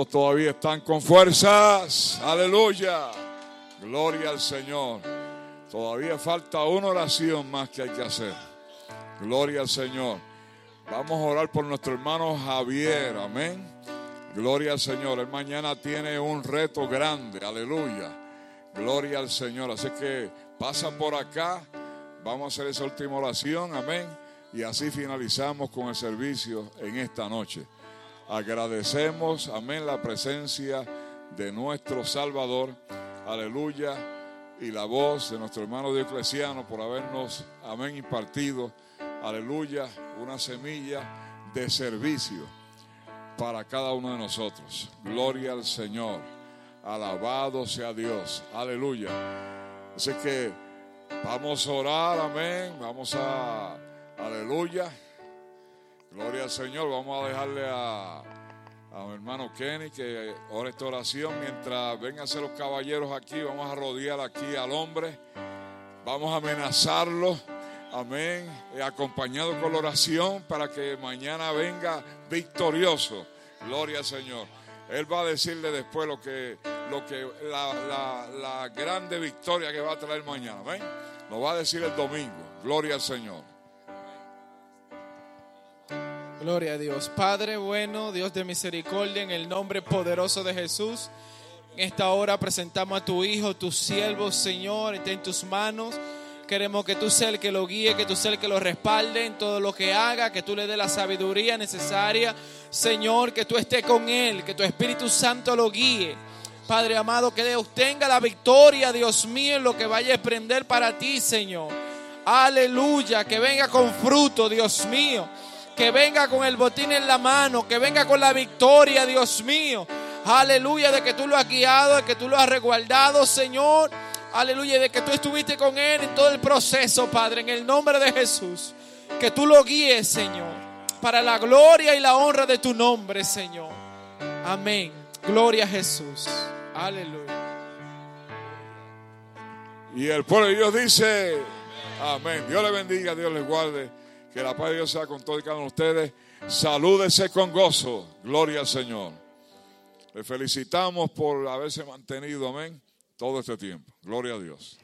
¿Cuántos todavía están con fuerzas? Aleluya. Gloria al Señor. Todavía falta una oración más que hay que hacer. Gloria al Señor. Vamos a orar por nuestro hermano Javier. Amén. Gloria al Señor. Él mañana tiene un reto grande. Aleluya. Gloria al Señor. Así que pasa por acá. Vamos a hacer esa última oración. Amén. Y así finalizamos con el servicio en esta noche. Agradecemos, amén, la presencia de nuestro Salvador. Aleluya. Y la voz de nuestro hermano Diocleciano por habernos, amén, impartido. Aleluya. Una semilla de servicio para cada uno de nosotros. Gloria al Señor. Alabado sea Dios. Aleluya. Así que vamos a orar, amén. Vamos a, aleluya. Gloria al Señor. Vamos a dejarle a, a mi hermano Kenny que ore esta oración. Mientras ser los caballeros aquí, vamos a rodear aquí al hombre. Vamos a amenazarlo. Amén. Eh, acompañado con la oración para que mañana venga victorioso. Gloria al Señor. Él va a decirle después lo que, lo que la, la- la grande victoria que va a traer mañana. Amén. Lo va a decir el domingo. Gloria al Señor. Gloria a Dios. Padre bueno, Dios de misericordia, en el nombre poderoso de Jesús. En esta hora presentamos a tu Hijo, tu siervo, Señor, está en tus manos. Queremos que tú seas el que lo guíe, que tú seas el que lo respalde en todo lo que haga, que tú le dé la sabiduría necesaria. Señor, que tú estés con él, que tu Espíritu Santo lo guíe. Padre amado, que Dios tenga la victoria, Dios mío, en lo que vaya a emprender para ti, Señor. Aleluya, que venga con fruto, Dios mío. Que venga con el botín en la mano, que venga con la victoria, Dios mío. Aleluya, de que tú lo has guiado, de que tú lo has resguardado, Señor. Aleluya, de que tú estuviste con él en todo el proceso, Padre, en el nombre de Jesús. Que tú lo guíes, Señor, para la gloria y la honra de tu nombre, Señor. Amén. Gloria a Jesús. Aleluya. Y el pueblo de Dios dice, amén. Dios le bendiga, Dios les guarde. Que la paz de Dios sea con todos y cada uno de ustedes. Salúdese con gozo. Gloria al Señor. Le felicitamos por haberse mantenido, amén, todo este tiempo. Gloria a Dios.